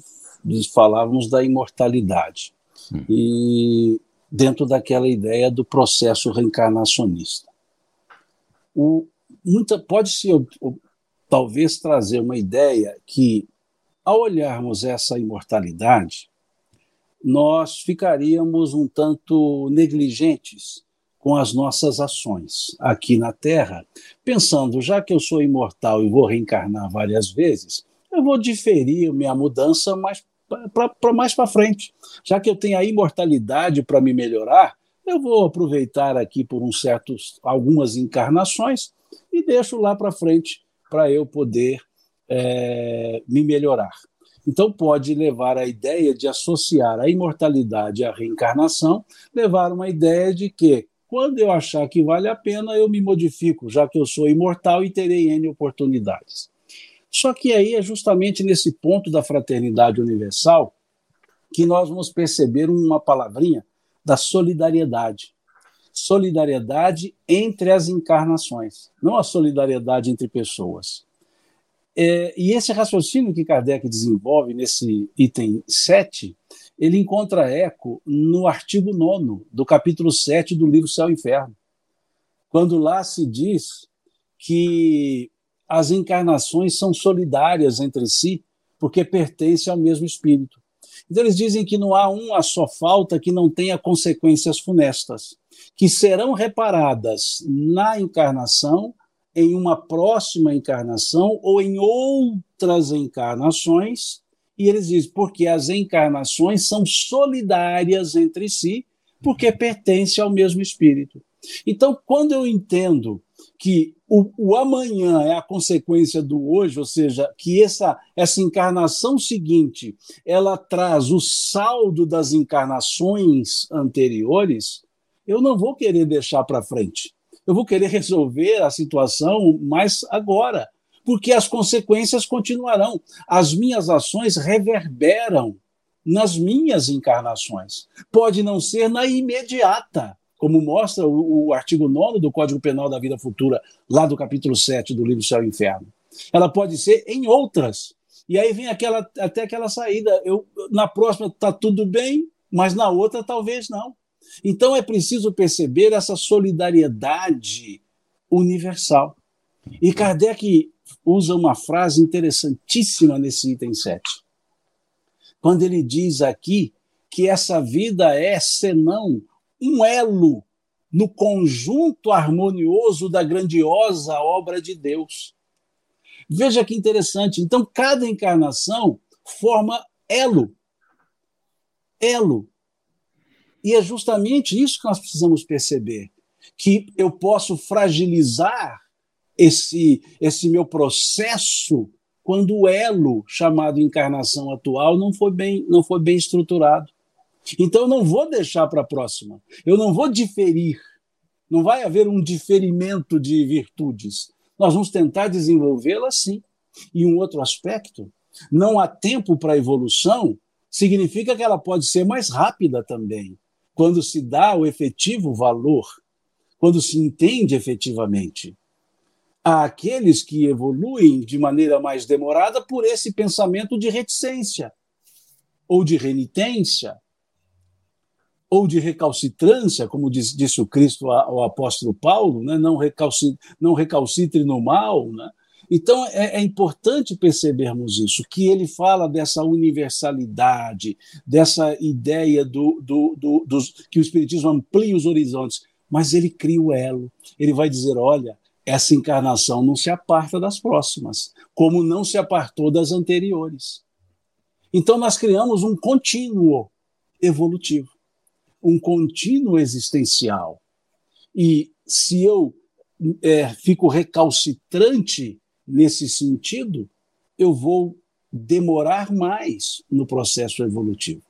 falávamos da imortalidade. Hum. E dentro daquela ideia do processo reencarnacionista. O, muita, pode se talvez trazer uma ideia que, ao olharmos essa imortalidade, nós ficaríamos um tanto negligentes com as nossas ações aqui na Terra, pensando, já que eu sou imortal e vou reencarnar várias vezes, eu vou diferir minha mudança mais para mais para frente. Já que eu tenho a imortalidade para me melhorar, eu vou aproveitar aqui por um certos algumas encarnações e deixo lá para frente para eu poder é, me melhorar. Então pode levar a ideia de associar a imortalidade à reencarnação, levar uma ideia de que quando eu achar que vale a pena, eu me modifico, já que eu sou imortal e terei N oportunidades. Só que aí é justamente nesse ponto da fraternidade universal que nós vamos perceber uma palavrinha da solidariedade. Solidariedade entre as encarnações, não a solidariedade entre pessoas. É, e esse raciocínio que Kardec desenvolve nesse item 7, ele encontra eco no artigo 9 do capítulo 7 do livro Céu e Inferno, quando lá se diz que as encarnações são solidárias entre si, porque pertencem ao mesmo espírito. Então, eles dizem que não há uma só falta que não tenha consequências funestas, que serão reparadas na encarnação em uma próxima encarnação ou em outras encarnações. E eles dizem, porque as encarnações são solidárias entre si, porque pertencem ao mesmo espírito. Então, quando eu entendo que o, o, amanhã é a consequência do hoje, ou seja, que essa, essa encarnação seguinte ela traz o saldo das encarnações anteriores, eu não vou querer deixar para frente eu vou querer resolver a situação mais agora, porque as consequências continuarão. As minhas ações reverberam nas minhas encarnações. Pode não ser na imediata, como mostra o, o artigo 9 do Código Penal da Vida Futura, lá do capítulo 7 do livro Céu e Inferno. Ela pode ser em outras. E aí vem aquela, até aquela saída. Eu, na próxima está tudo bem, mas na outra talvez não. Então é preciso perceber essa solidariedade universal. E Kardec usa uma frase interessantíssima nesse item 7. Quando ele diz aqui que essa vida é senão um elo no conjunto harmonioso da grandiosa obra de Deus. Veja que interessante. Então, cada encarnação forma elo. Elo. E é justamente isso que nós precisamos perceber, que eu posso fragilizar esse, esse meu processo quando o elo chamado encarnação atual não foi bem, não foi bem estruturado. Então eu não vou deixar para a próxima, eu não vou diferir, não vai haver um diferimento de virtudes. Nós vamos tentar desenvolvê-la sim. E um outro aspecto, não há tempo para evolução, significa que ela pode ser mais rápida também quando se dá o efetivo valor, quando se entende efetivamente. Há aqueles que evoluem de maneira mais demorada por esse pensamento de reticência, ou de renitência, ou de recalcitrância, como disse o Cristo ao apóstolo Paulo, né? não, recalcitre, não recalcitre no mal, né? Então, é, é, importante percebermos isso, que ele fala dessa universalidade, dessa ideia do, do, do, que o Espiritismo amplia os horizontes, mas ele cria o elo. Ele vai dizer: olha, essa encarnação não se aparta das próximas, como não se apartou das anteriores. Então, nós criamos um contínuo evolutivo, um contínuo existencial. E se eu é, fico recalcitrante nesse sentido, eu vou demorar mais no processo evolutivo.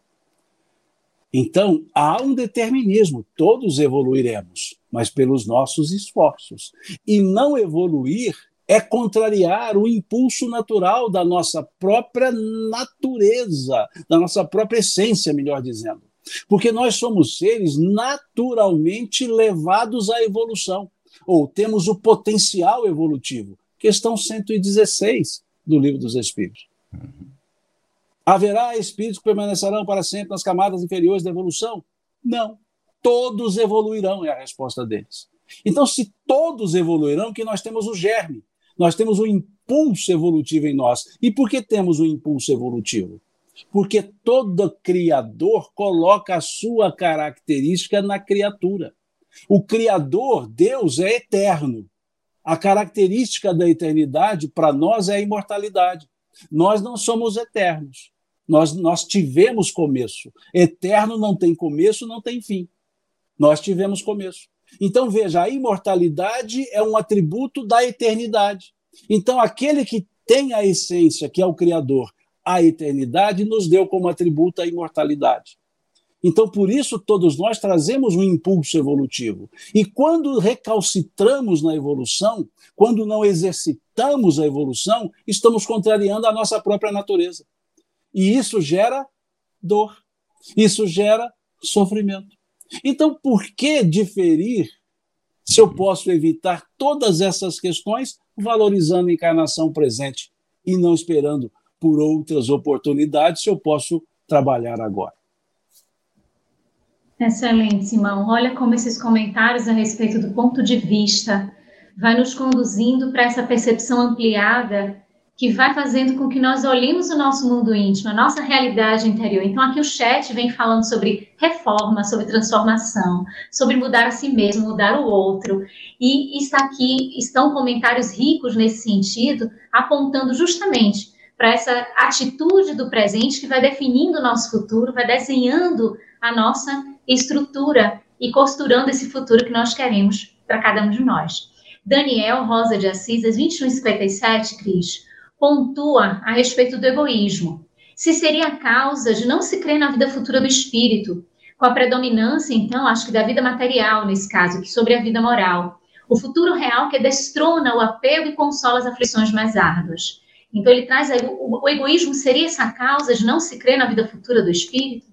Então, há um determinismo, todos evoluiremos, mas pelos nossos esforços. E não evoluir é contrariar o impulso natural da nossa própria natureza, da nossa própria essência, melhor dizendo. Porque nós somos seres naturalmente levados à evolução, ou temos o potencial evolutivo questão 116 do Livro dos Espíritos. Haverá espíritos que permanecerão para sempre nas camadas inferiores da evolução? Não. Todos evoluirão, é a resposta deles. Então, se todos evoluirão, que nós temos o germe, nós temos o impulso evolutivo em nós. E por que temos o impulso evolutivo? Porque todo criador coloca a sua característica na criatura. O Criador, Deus, é eterno. A característica da eternidade para nós é a imortalidade. Nós não somos eternos. Nós, nós tivemos começo. Eterno não tem começo, não tem fim. Nós tivemos começo. Então, veja, a imortalidade é um atributo da eternidade. Então, aquele que tem a essência, que é o Criador, a eternidade, nos deu como atributo a imortalidade. Então, por isso, todos nós trazemos um impulso evolutivo. E quando recalcitramos na evolução, quando não exercitamos a evolução, estamos contrariando a nossa própria natureza. E isso gera dor, isso gera sofrimento. Então, por que diferir se eu posso evitar todas essas questões valorizando a encarnação presente e não esperando por outras oportunidades se eu posso trabalhar agora? Excelente, Simão. Olha como esses comentários a respeito do ponto de vista vai nos conduzindo para essa percepção ampliada que vai fazendo com que nós olhemos o nosso mundo íntimo, a nossa realidade interior. Então, aqui o chat vem falando sobre reforma, sobre transformação, sobre mudar a si mesmo, mudar o outro. E está aqui, estão comentários ricos nesse sentido, apontando justamente para essa atitude do presente que vai definindo o nosso futuro, vai desenhando a nossa estrutura e costurando esse futuro que nós queremos para cada um de nós. Daniel Rosa de Assis, às 21h57, Cris, pontua a respeito do egoísmo. Se seria a causa de não se crer na vida futura do espírito, com a predominância, então, acho que da vida material, nesse caso, sobre a vida moral. O futuro real que destrona o apego e consola as aflições mais árduas. Então, ele traz aí, o, o egoísmo seria essa causa de não se crer na vida futura do espírito?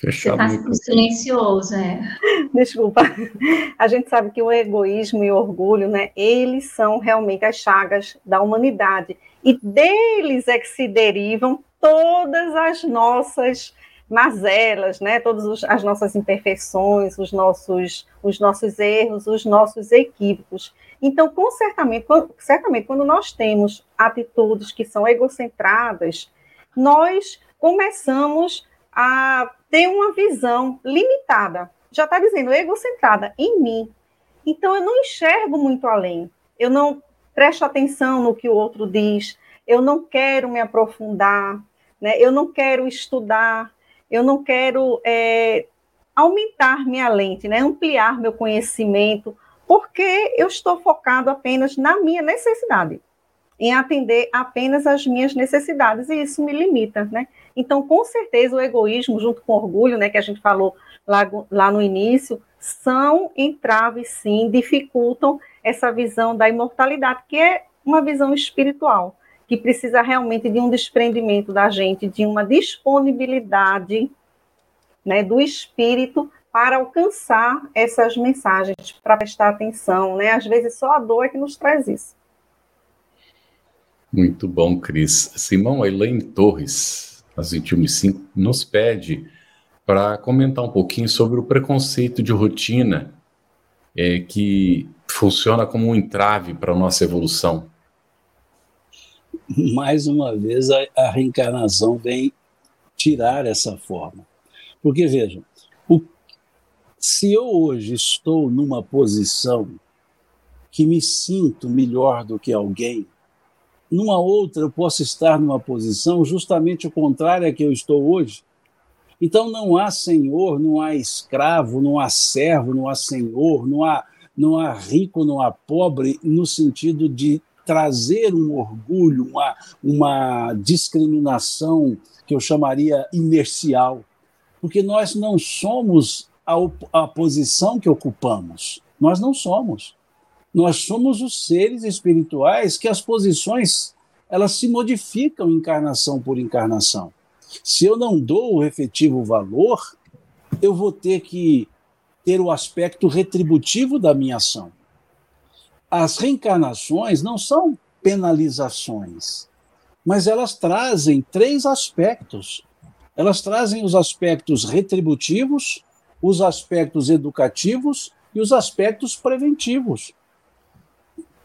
Fechado. Você está silencioso, é. Desculpa. A gente sabe que o egoísmo e o orgulho, né, eles são realmente as chagas da humanidade. E deles é que se derivam todas as nossas mazelas, né, todas as nossas imperfeições, os nossos, os nossos erros, os nossos equívocos. Então, com certamente, certamente, quando nós temos atitudes que são egocentradas, nós começamos a ter uma visão limitada. Já está dizendo, egocentrada em mim. Então, eu não enxergo muito além. Eu não presto atenção no que o outro diz. Eu não quero me aprofundar. Né? Eu não quero estudar. Eu não quero é, aumentar minha lente, né? ampliar meu conhecimento, porque eu estou focado apenas na minha necessidade, em atender apenas as minhas necessidades, e isso me limita, né? Então, com certeza, o egoísmo, junto com o orgulho, né, que a gente falou lá, lá no início, são entraves, sim, dificultam essa visão da imortalidade, que é uma visão espiritual, que precisa realmente de um desprendimento da gente, de uma disponibilidade né, do espírito para alcançar essas mensagens, para prestar atenção. Né? Às vezes, só a dor é que nos traz isso. Muito bom, Cris. Simão, Elaine Torres às 21h05, nos pede para comentar um pouquinho sobre o preconceito de rotina é, que funciona como um entrave para a nossa evolução. Mais uma vez, a, a reencarnação vem tirar essa forma. Porque, vejam, se eu hoje estou numa posição que me sinto melhor do que alguém, numa outra eu posso estar numa posição justamente o contrário a que eu estou hoje. Então não há senhor, não há escravo, não há servo, não há senhor, não há, não há rico, não há pobre, no sentido de trazer um orgulho, uma, uma discriminação que eu chamaria inercial. Porque nós não somos a, a posição que ocupamos. Nós não somos. Nós somos os seres espirituais que as posições elas se modificam encarnação por encarnação. Se eu não dou o efetivo valor, eu vou ter que ter o aspecto retributivo da minha ação. As reencarnações não são penalizações, mas elas trazem três aspectos. Elas trazem os aspectos retributivos, os aspectos educativos e os aspectos preventivos.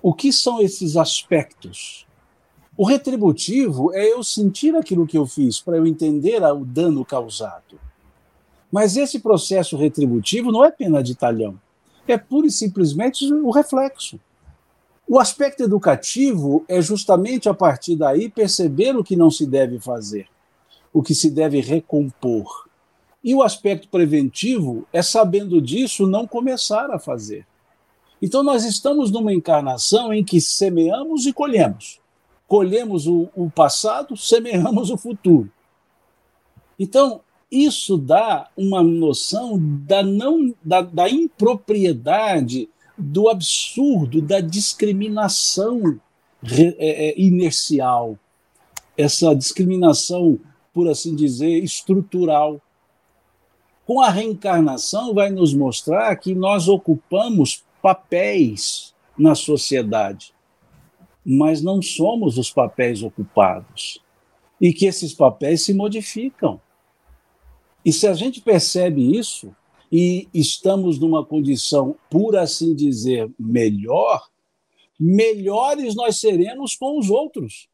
O que são esses aspectos? O retributivo é eu sentir aquilo que eu fiz para eu entender o dano causado. Mas esse processo retributivo não é pena de talhão, é pura e simplesmente o reflexo. O aspecto educativo é justamente a partir daí perceber o que não se deve fazer, o que se deve recompor. E o aspecto preventivo é, sabendo disso, não começar a fazer. Então, nós estamos numa encarnação em que semeamos e colhemos. Colhemos o, o passado, semeamos o futuro. Então, isso dá uma noção da, não, da, da impropriedade, do absurdo, da discriminação é, é, inercial, essa discriminação por assim dizer, estrutural. Com a reencarnação, vai nos mostrar que nós ocupamos papéis na sociedade, mas não somos os papéis ocupados. E que esses papéis se modificam. E se a gente percebe isso, e estamos numa condição, por assim dizer, melhor, melhores nós seremos com os outros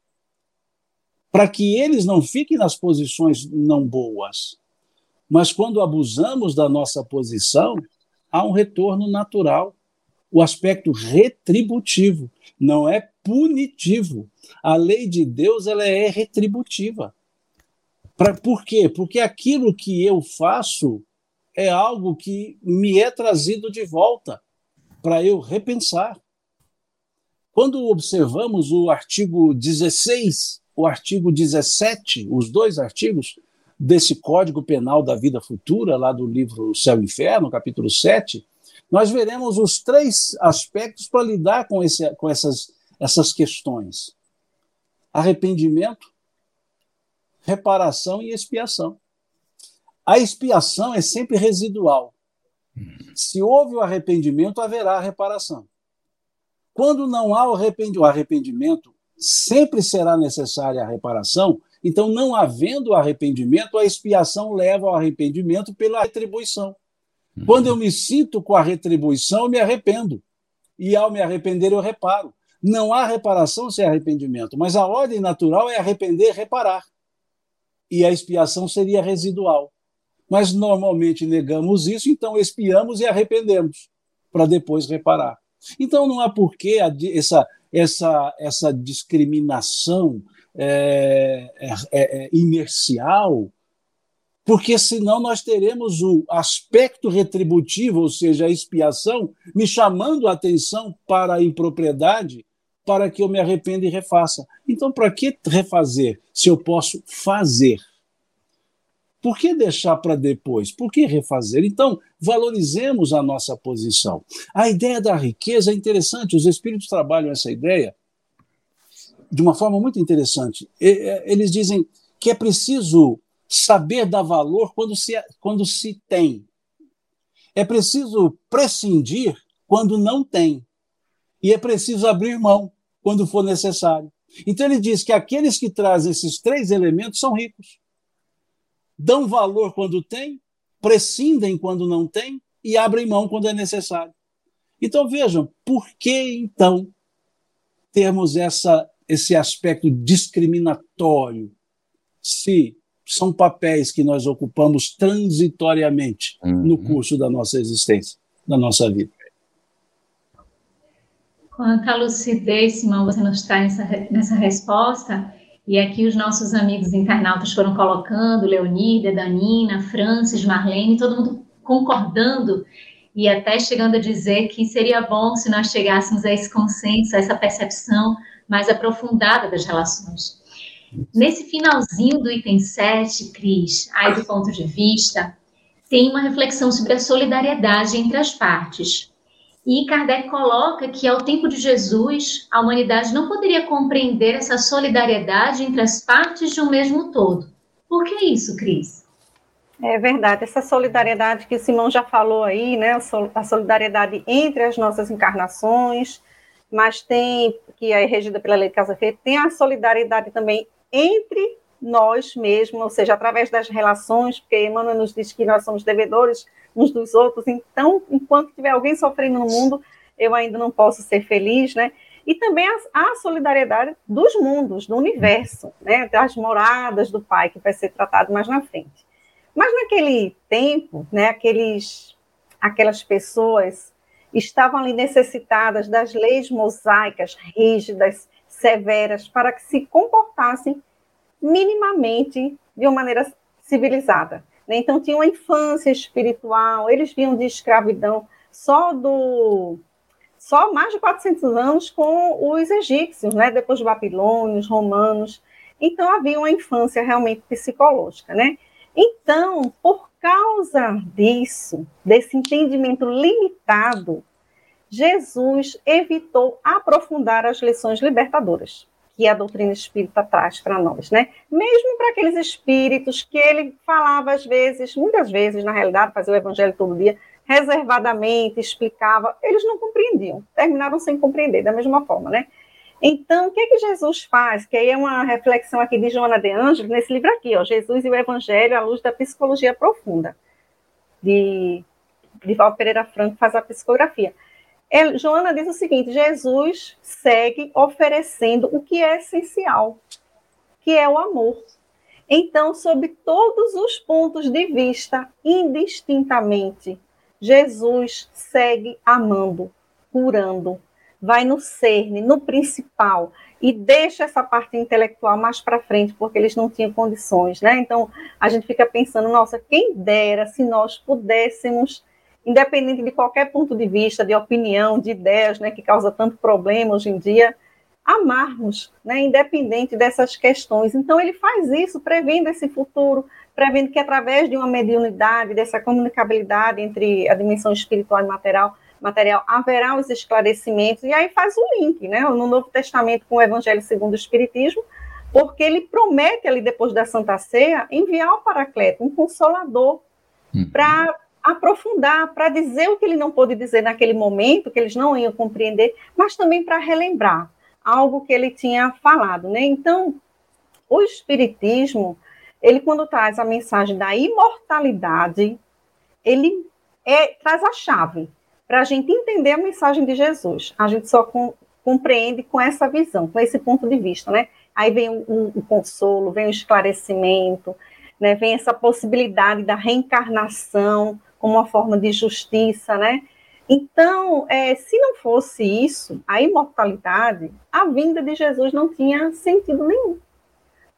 para que eles não fiquem nas posições não boas. Mas quando abusamos da nossa posição, há um retorno natural. O aspecto retributivo, não é punitivo. A lei de Deus ela é retributiva. Pra, por quê? Porque aquilo que eu faço é algo que me é trazido de volta para eu repensar. Quando observamos o artigo 16 o artigo 17, os dois artigos desse Código Penal da Vida Futura, lá do livro Céu e Inferno, capítulo 7, nós veremos os três aspectos para lidar com, esse, com essas, essas questões: arrependimento, reparação e expiação. A expiação é sempre residual. Se houve o arrependimento, haverá a reparação. Quando não há o arrependimento, sempre será necessária a reparação, então, não havendo arrependimento, a expiação leva ao arrependimento pela retribuição. Uhum. Quando eu me sinto com a retribuição, eu me arrependo. E ao me arrepender, eu reparo. Não há reparação sem arrependimento, mas a ordem natural é arrepender reparar. E a expiação seria residual. Mas normalmente negamos isso, então expiamos e arrependemos, para depois reparar. Então não há porquê essa essa, essa discriminação é, é, é, é, inercial, porque senão nós teremos o aspecto retributivo, ou seja, a expiação, me chamando a atenção para a impropriedade, para que eu me arrependa e refaça. Então, para que refazer se eu posso fazer? Por que deixar para depois? Por que refazer? Então, valorizemos a nossa posição. A ideia da riqueza é interessante, os espíritos trabalham essa ideia de uma forma muito interessante. Eles dizem que é preciso saber dar valor quando se, quando se tem. É preciso prescindir quando não tem. E é preciso abrir mão quando for necessário. Então ele diz que aqueles que trazem esses três elementos são ricos dão valor quando tem, prescindem quando não tem e abrem mão quando é necessário. Então vejam, por que então termos essa, esse aspecto discriminatório se são papéis que nós ocupamos transitoriamente uhum. no curso da nossa existência, da nossa vida? Quanta lucidez, Simão, você nos traz nessa, nessa resposta. E aqui os nossos amigos internautas foram colocando, Leonida, Danina, Francis, Marlene, todo mundo concordando e até chegando a dizer que seria bom se nós chegássemos a esse consenso, a essa percepção mais aprofundada das relações. Nesse finalzinho do item 7, Cris, aí do ponto de vista, tem uma reflexão sobre a solidariedade entre as partes. E Kardec coloca que, ao tempo de Jesus, a humanidade não poderia compreender essa solidariedade entre as partes de um mesmo todo. Por que isso, Cris? É verdade, essa solidariedade que Simão já falou aí, né, a solidariedade entre as nossas encarnações, mas tem, que é regida pela lei de Casa Feita, tem a solidariedade também entre nós mesmos, ou seja, através das relações, porque Emmanuel nos diz que nós somos devedores uns dos outros. Então, enquanto tiver alguém sofrendo no mundo, eu ainda não posso ser feliz, né? E também a, a solidariedade dos mundos, do universo, né? Das moradas do Pai, que vai ser tratado mais na frente. Mas naquele tempo, né? Aqueles, aquelas pessoas estavam ali necessitadas das leis mosaicas rígidas, severas, para que se comportassem minimamente de uma maneira civilizada. Né? Então, tinha uma infância espiritual, eles vinham de escravidão só do só mais de 400 anos com os egípcios, né? depois os babilônios, romanos. Então, havia uma infância realmente psicológica. Né? Então, por causa disso, desse entendimento limitado, Jesus evitou aprofundar as lições libertadoras. que a doutrina espírita traz para nós, né? Mesmo para aqueles espíritos que ele falava às vezes, muitas vezes, na realidade, fazia o evangelho todo dia, reservadamente, explicava, eles não compreendiam, terminaram sem compreender, da mesma forma, né? Então, o que, é que Jesus faz? Que aí é uma reflexão aqui de Joana de Ângeles, nesse livro aqui, ó, Jesus e o Evangelho à luz da psicologia profunda, de, de Val Pereira Franco, faz a psicografia. É, Joana diz o seguinte: Jesus segue oferecendo o que é essencial, que é o amor. Então, sob todos os pontos de vista, indistintamente, Jesus segue amando, curando, vai no cerne, no principal, e deixa essa parte intelectual mais para frente, porque eles não tinham condições, né? Então, a gente fica pensando, nossa, quem dera se nós pudéssemos, independente de qualquer ponto de vista, de opinião, de ideias, né, que causa tanto problema hoje em dia, amarmos, né, independente dessas questões. Então, ele faz isso, prevendo esse futuro, prevendo que através de uma mediunidade, dessa comunicabilidade entre a dimensão espiritual e material, material, haverá os esclarecimentos, e aí faz o link, né, no Novo Testamento com o Evangelho segundo o Espiritismo, porque ele promete ali depois da Santa Ceia enviar o Paracleto, um consolador, uhum. para aprofundar, para dizer o que ele não pôde dizer naquele momento, que eles não iam compreender, mas também para relembrar algo que ele tinha falado, né? Então, o Espiritismo, ele quando traz a mensagem da imortalidade, ele é, traz a chave para a gente entender a mensagem de Jesus. A gente só com, compreende com essa visão, com esse ponto de vista, né? Aí vem o, o, o consolo, vem o esclarecimento, né? Vem essa possibilidade da reencarnação como uma forma de justiça, né? Então, é, se não fosse isso, a imortalidade, a vinda de Jesus não tinha sentido nenhum,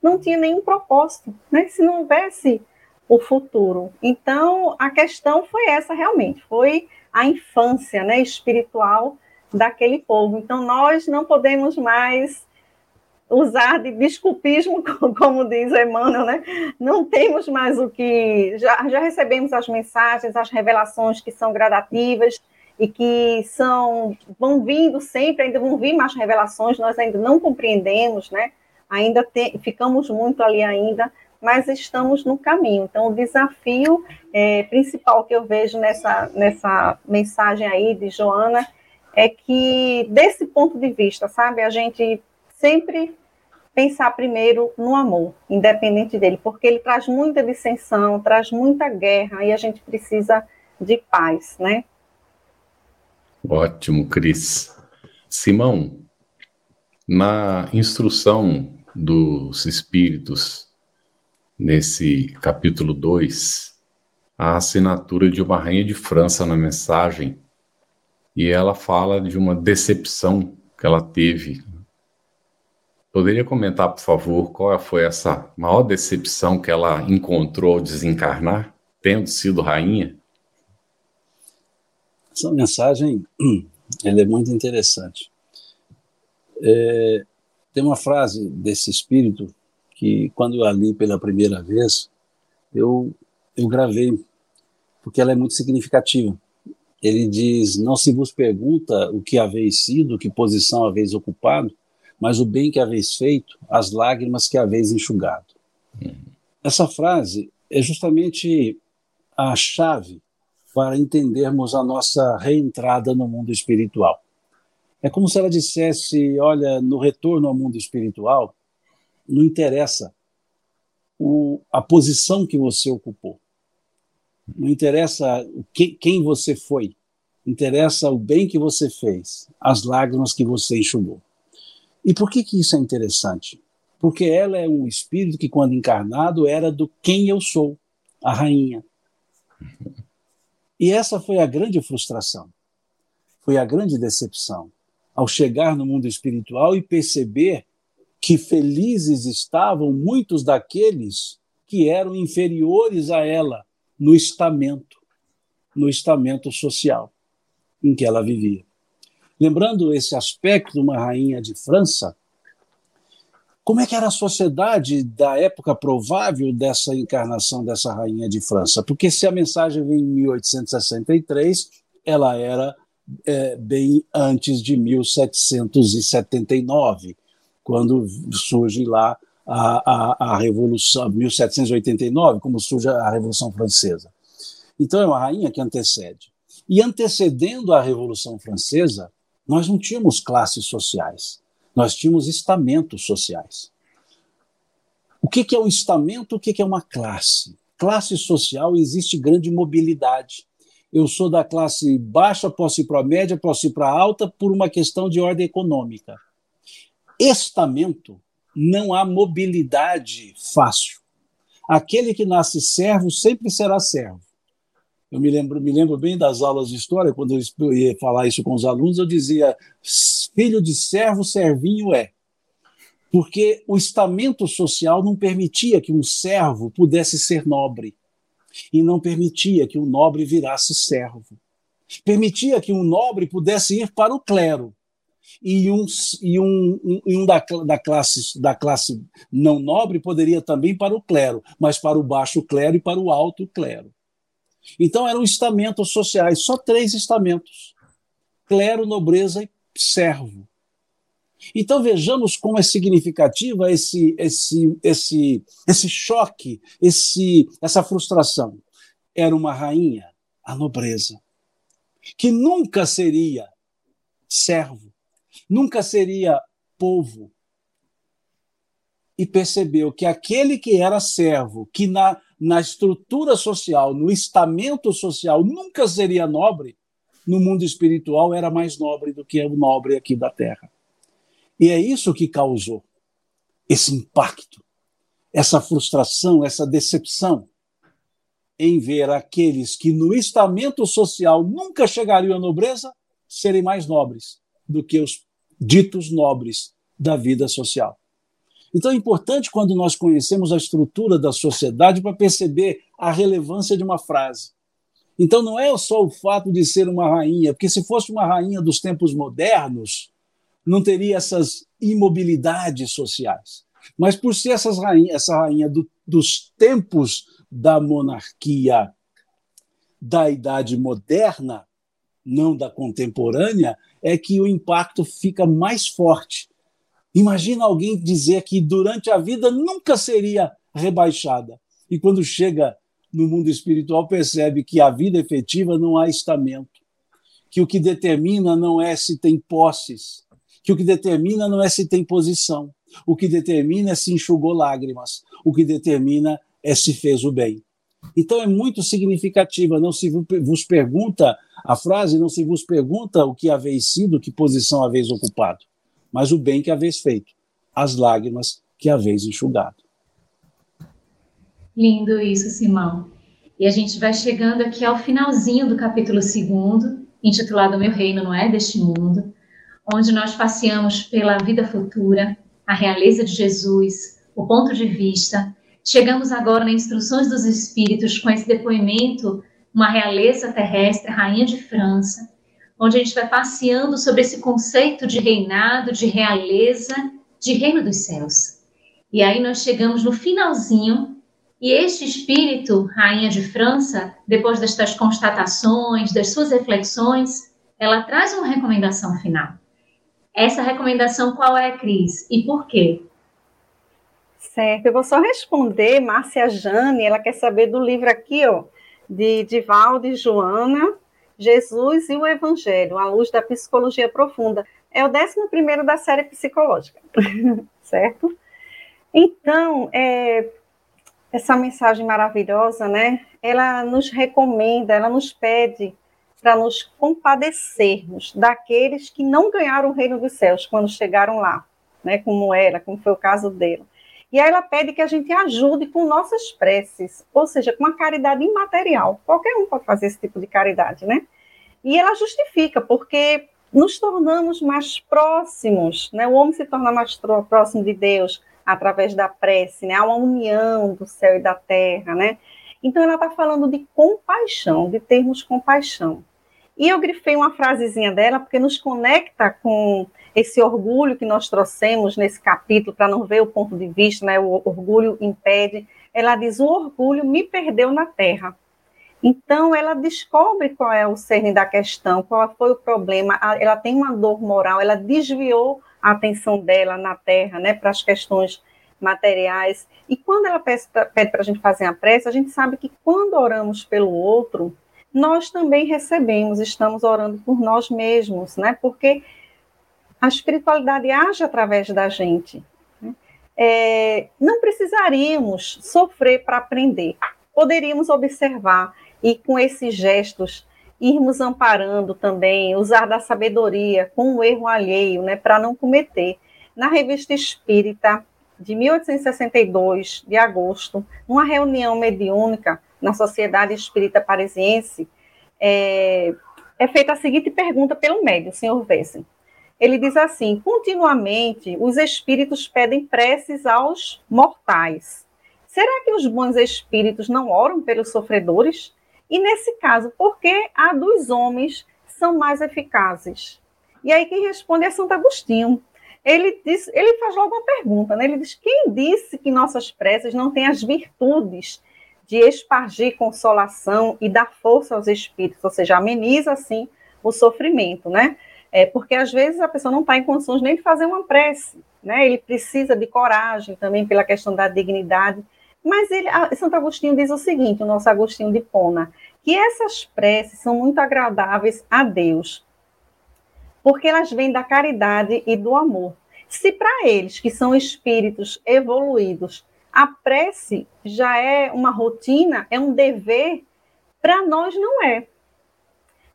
não tinha nenhum propósito, né? Se não houvesse o futuro. Então, a questão foi essa realmente, foi a infância né, espiritual daquele povo. Então, nós não podemos mais usar de desculpismo, como diz Emmanuel, né? Não temos mais o que. Já, já recebemos as mensagens, as revelações que são gradativas e que são vão vindo sempre, ainda vão vir mais revelações, nós ainda não compreendemos, né? Ainda te, ficamos muito ali ainda mas estamos no caminho. Então, o desafio é, principal que eu vejo nessa, nessa mensagem aí de Joana é que, desse ponto de vista, sabe, a gente sempre pensar primeiro no amor, independente dele, porque ele traz muita dissensão, traz muita guerra e a gente precisa de paz, né? Ótimo, Cris. Simão, na instrução dos espíritos nesse capítulo 2, a assinatura de uma rainha de França na mensagem, e ela fala de uma decepção que ela teve. Poderia comentar, por favor, qual foi essa maior decepção que ela encontrou ao desencarnar, tendo sido rainha? Essa mensagem ela é muito interessante. É, tem uma frase desse espírito que quando eu a li pela primeira vez, eu, eu gravei, porque ela é muito significativa. Ele diz: Não se vos pergunta o que haveis sido, que posição haveis ocupado, mas o bem que haveis feito, as lágrimas que haveis enxugado. Uhum. Essa frase é justamente a chave para entendermos a nossa reentrada no mundo espiritual. É como se ela dissesse: olha, no retorno ao mundo espiritual, não interessa o, a posição que você ocupou. Não interessa que, quem você foi. Interessa o bem que você fez, as lágrimas que você enxugou. E por que, que isso é interessante? Porque ela é um espírito que, quando encarnado, era do quem eu sou, a rainha. E essa foi a grande frustração, foi a grande decepção, ao chegar no mundo espiritual e perceber que felizes estavam muitos daqueles que eram inferiores a ela no estamento, no estamento social em que ela vivia. Lembrando esse aspecto uma rainha de França, como é que era a sociedade da época provável dessa encarnação dessa rainha de França? Porque se a mensagem vem em 1863, ela era é, bem antes de 1779 quando surge lá a, a, a Revolução, 1789, como surge a Revolução Francesa. Então é uma rainha que antecede. E antecedendo a Revolução Francesa, nós não tínhamos classes sociais, nós tínhamos estamentos sociais. O que é um estamento? O que é uma classe? Classe social existe grande mobilidade. Eu sou da classe baixa, posso ir para a média, posso ir para a alta por uma questão de ordem econômica. Estamento não há mobilidade fácil. Aquele que nasce servo sempre será servo. Eu me lembro, me lembro bem das aulas de história, quando eu ia falar isso com os alunos, eu dizia: filho de servo, servinho é. Porque o estamento social não permitia que um servo pudesse ser nobre, e não permitia que um nobre virasse servo. Permitia que um nobre pudesse ir para o clero, e um, e um, um, um da, da, classe, da classe não nobre poderia também para o clero, mas para o baixo clero e para o alto clero. Então eram estamentos sociais, só três estamentos: clero, nobreza e servo. Então vejamos como é significativa esse, esse, esse, esse choque, esse, essa frustração. Era uma rainha, a nobreza, que nunca seria servo, nunca seria povo. E percebeu que aquele que era servo, que na, na estrutura social, no estamento social, nunca seria nobre, no mundo espiritual era mais nobre do que o nobre aqui da terra. E é isso que causou esse impacto, essa frustração, essa decepção em ver aqueles que no estamento social nunca chegariam à nobreza serem mais nobres do que os ditos nobres da vida social. Então é importante quando nós conhecemos a estrutura da sociedade para perceber a relevância de uma frase. Então não é só o fato de ser uma rainha, porque se fosse uma rainha dos tempos modernos, não teria essas imobilidades sociais. Mas por ser essas rainha, essa rainha do, dos tempos da monarquia da idade moderna, não da contemporânea, é que o impacto fica mais forte. Imagina alguém dizer que durante a vida nunca seria rebaixada. E quando chega no mundo espiritual, percebe que a vida efetiva não há estamento. Que o que determina não é se tem posses. Que o que determina não é se tem posição. O que determina é se enxugou lágrimas. O que determina é se fez o bem. Então é muito significativa. Não se vos pergunta a frase, não se vos pergunta o que haveis sido, que posição haveis ocupado, mas o bem que haveis feito, as lágrimas que haveis enxugado. Lindo isso, Simão. E a gente vai chegando aqui ao finalzinho do capítulo 2, intitulado Meu Reino Não É Deste Mundo, onde nós passeamos pela vida futura, a realeza de Jesus, o ponto de vista Chegamos agora nas instruções dos espíritos com esse depoimento, uma realeza terrestre, rainha de França, onde a gente vai passeando sobre esse conceito de reinado, de realeza, de reino dos céus. E aí nós chegamos no finalzinho, e este espírito, rainha de França, depois destas constatações, das suas reflexões, ela traz uma recomendação final. Essa recomendação qual é, Cris? E por quê? Certo, eu vou só responder, Márcia Jane, ela quer saber do livro aqui, ó, de Divaldo e Joana, Jesus e o Evangelho, à luz da psicologia profunda. É o 11 da série psicológica, certo? Então, é, essa mensagem maravilhosa, né? Ela nos recomenda, ela nos pede para nos compadecermos daqueles que não ganharam o reino dos céus quando chegaram lá, né? Como era, como foi o caso dela. E aí ela pede que a gente ajude com nossas preces, ou seja, com uma caridade imaterial. Qualquer um pode fazer esse tipo de caridade, né? E ela justifica, porque nos tornamos mais próximos, né? O homem se torna mais próximo de Deus através da prece, né? Há uma união do céu e da terra, né? Então ela está falando de compaixão, de termos compaixão. E eu grifei uma frasezinha dela porque nos conecta com esse orgulho que nós trouxemos nesse capítulo, para não ver o ponto de vista, né? O orgulho impede. Ela diz: o orgulho me perdeu na terra. Então, ela descobre qual é o cerne da questão, qual foi o problema. Ela tem uma dor moral, ela desviou a atenção dela na terra, né, para as questões materiais. E quando ela pede para a gente fazer a prece, a gente sabe que quando oramos pelo outro, nós também recebemos, estamos orando por nós mesmos, né? Porque a espiritualidade age através da gente. Né? É, não precisaríamos sofrer para aprender, poderíamos observar e com esses gestos irmos amparando também, usar da sabedoria com o erro alheio, né, para não cometer. Na revista Espírita, de 1862, de agosto, numa reunião mediúnica na Sociedade Espírita Parisiense, é, é feita a seguinte pergunta pelo médium, senhor Vessen. Ele diz assim: continuamente os espíritos pedem preces aos mortais. Será que os bons espíritos não oram pelos sofredores? E nesse caso, por que a dos homens são mais eficazes? E aí quem responde é Santo Agostinho. Ele, diz, ele faz logo uma pergunta, né? Ele diz: quem disse que nossas preces não têm as virtudes de espargir consolação e dar força aos espíritos, ou seja, ameniza assim o sofrimento, né? É, porque às vezes a pessoa não está em condições nem de fazer uma prece, né? Ele precisa de coragem também pela questão da dignidade. Mas ele, Santo Agostinho diz o seguinte, o nosso Agostinho de Pona, que essas preces são muito agradáveis a Deus, porque elas vêm da caridade e do amor. Se para eles, que são espíritos evoluídos, a prece já é uma rotina, é um dever, para nós não é.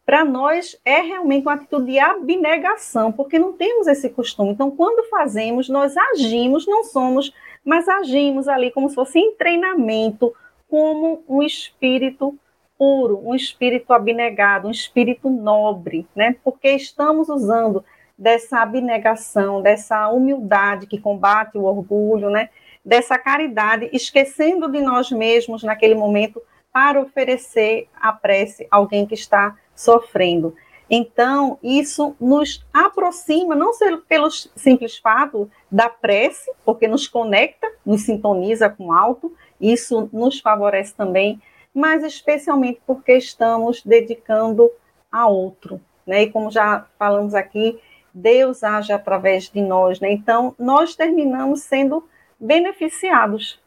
Para nós é realmente uma atitude de abnegação, porque não temos esse costume. Então, quando fazemos, nós agimos, não somos, mas agimos ali como se fosse em treinamento, como um espírito puro, um espírito abnegado, um espírito nobre, né? Porque estamos usando dessa abnegação, dessa humildade que combate o orgulho, né? Dessa caridade, esquecendo de nós mesmos naquele momento para oferecer a prece a alguém que está sofrendo. Então, isso nos aproxima, não pelo simples fato da prece, porque nos conecta, nos sintoniza com o alto, isso nos favorece também, mas especialmente porque estamos dedicando a outro. Né? E como já falamos aqui, Deus age através de nós. Né? Então, nós terminamos sendo beneficiados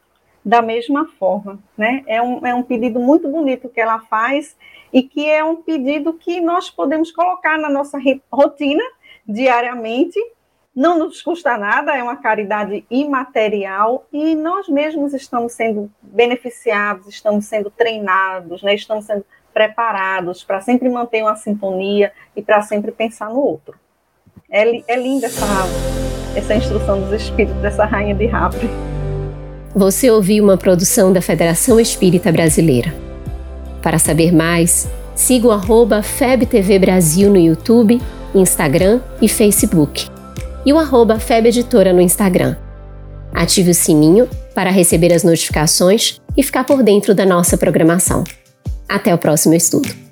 da mesma forma. Né? É, um, é um pedido muito bonito que ela faz e que é um pedido que nós podemos colocar na nossa rotina diariamente. Não nos custa nada, é uma caridade imaterial e nós mesmos estamos sendo beneficiados, estamos sendo treinados, né? estamos sendo preparados para sempre manter uma sintonia e para sempre pensar no outro. É, é linda essa essa instrução dos espíritos dessa rainha de Rapre. Você ouviu uma produção da Federação Espírita Brasileira. Para saber mais, siga o FebTV Brasil no YouTube, Instagram e Facebook. E o arroba Feb Editora no Instagram. Ative o sininho para receber as notificações e ficar por dentro da nossa programação. Até o próximo estudo.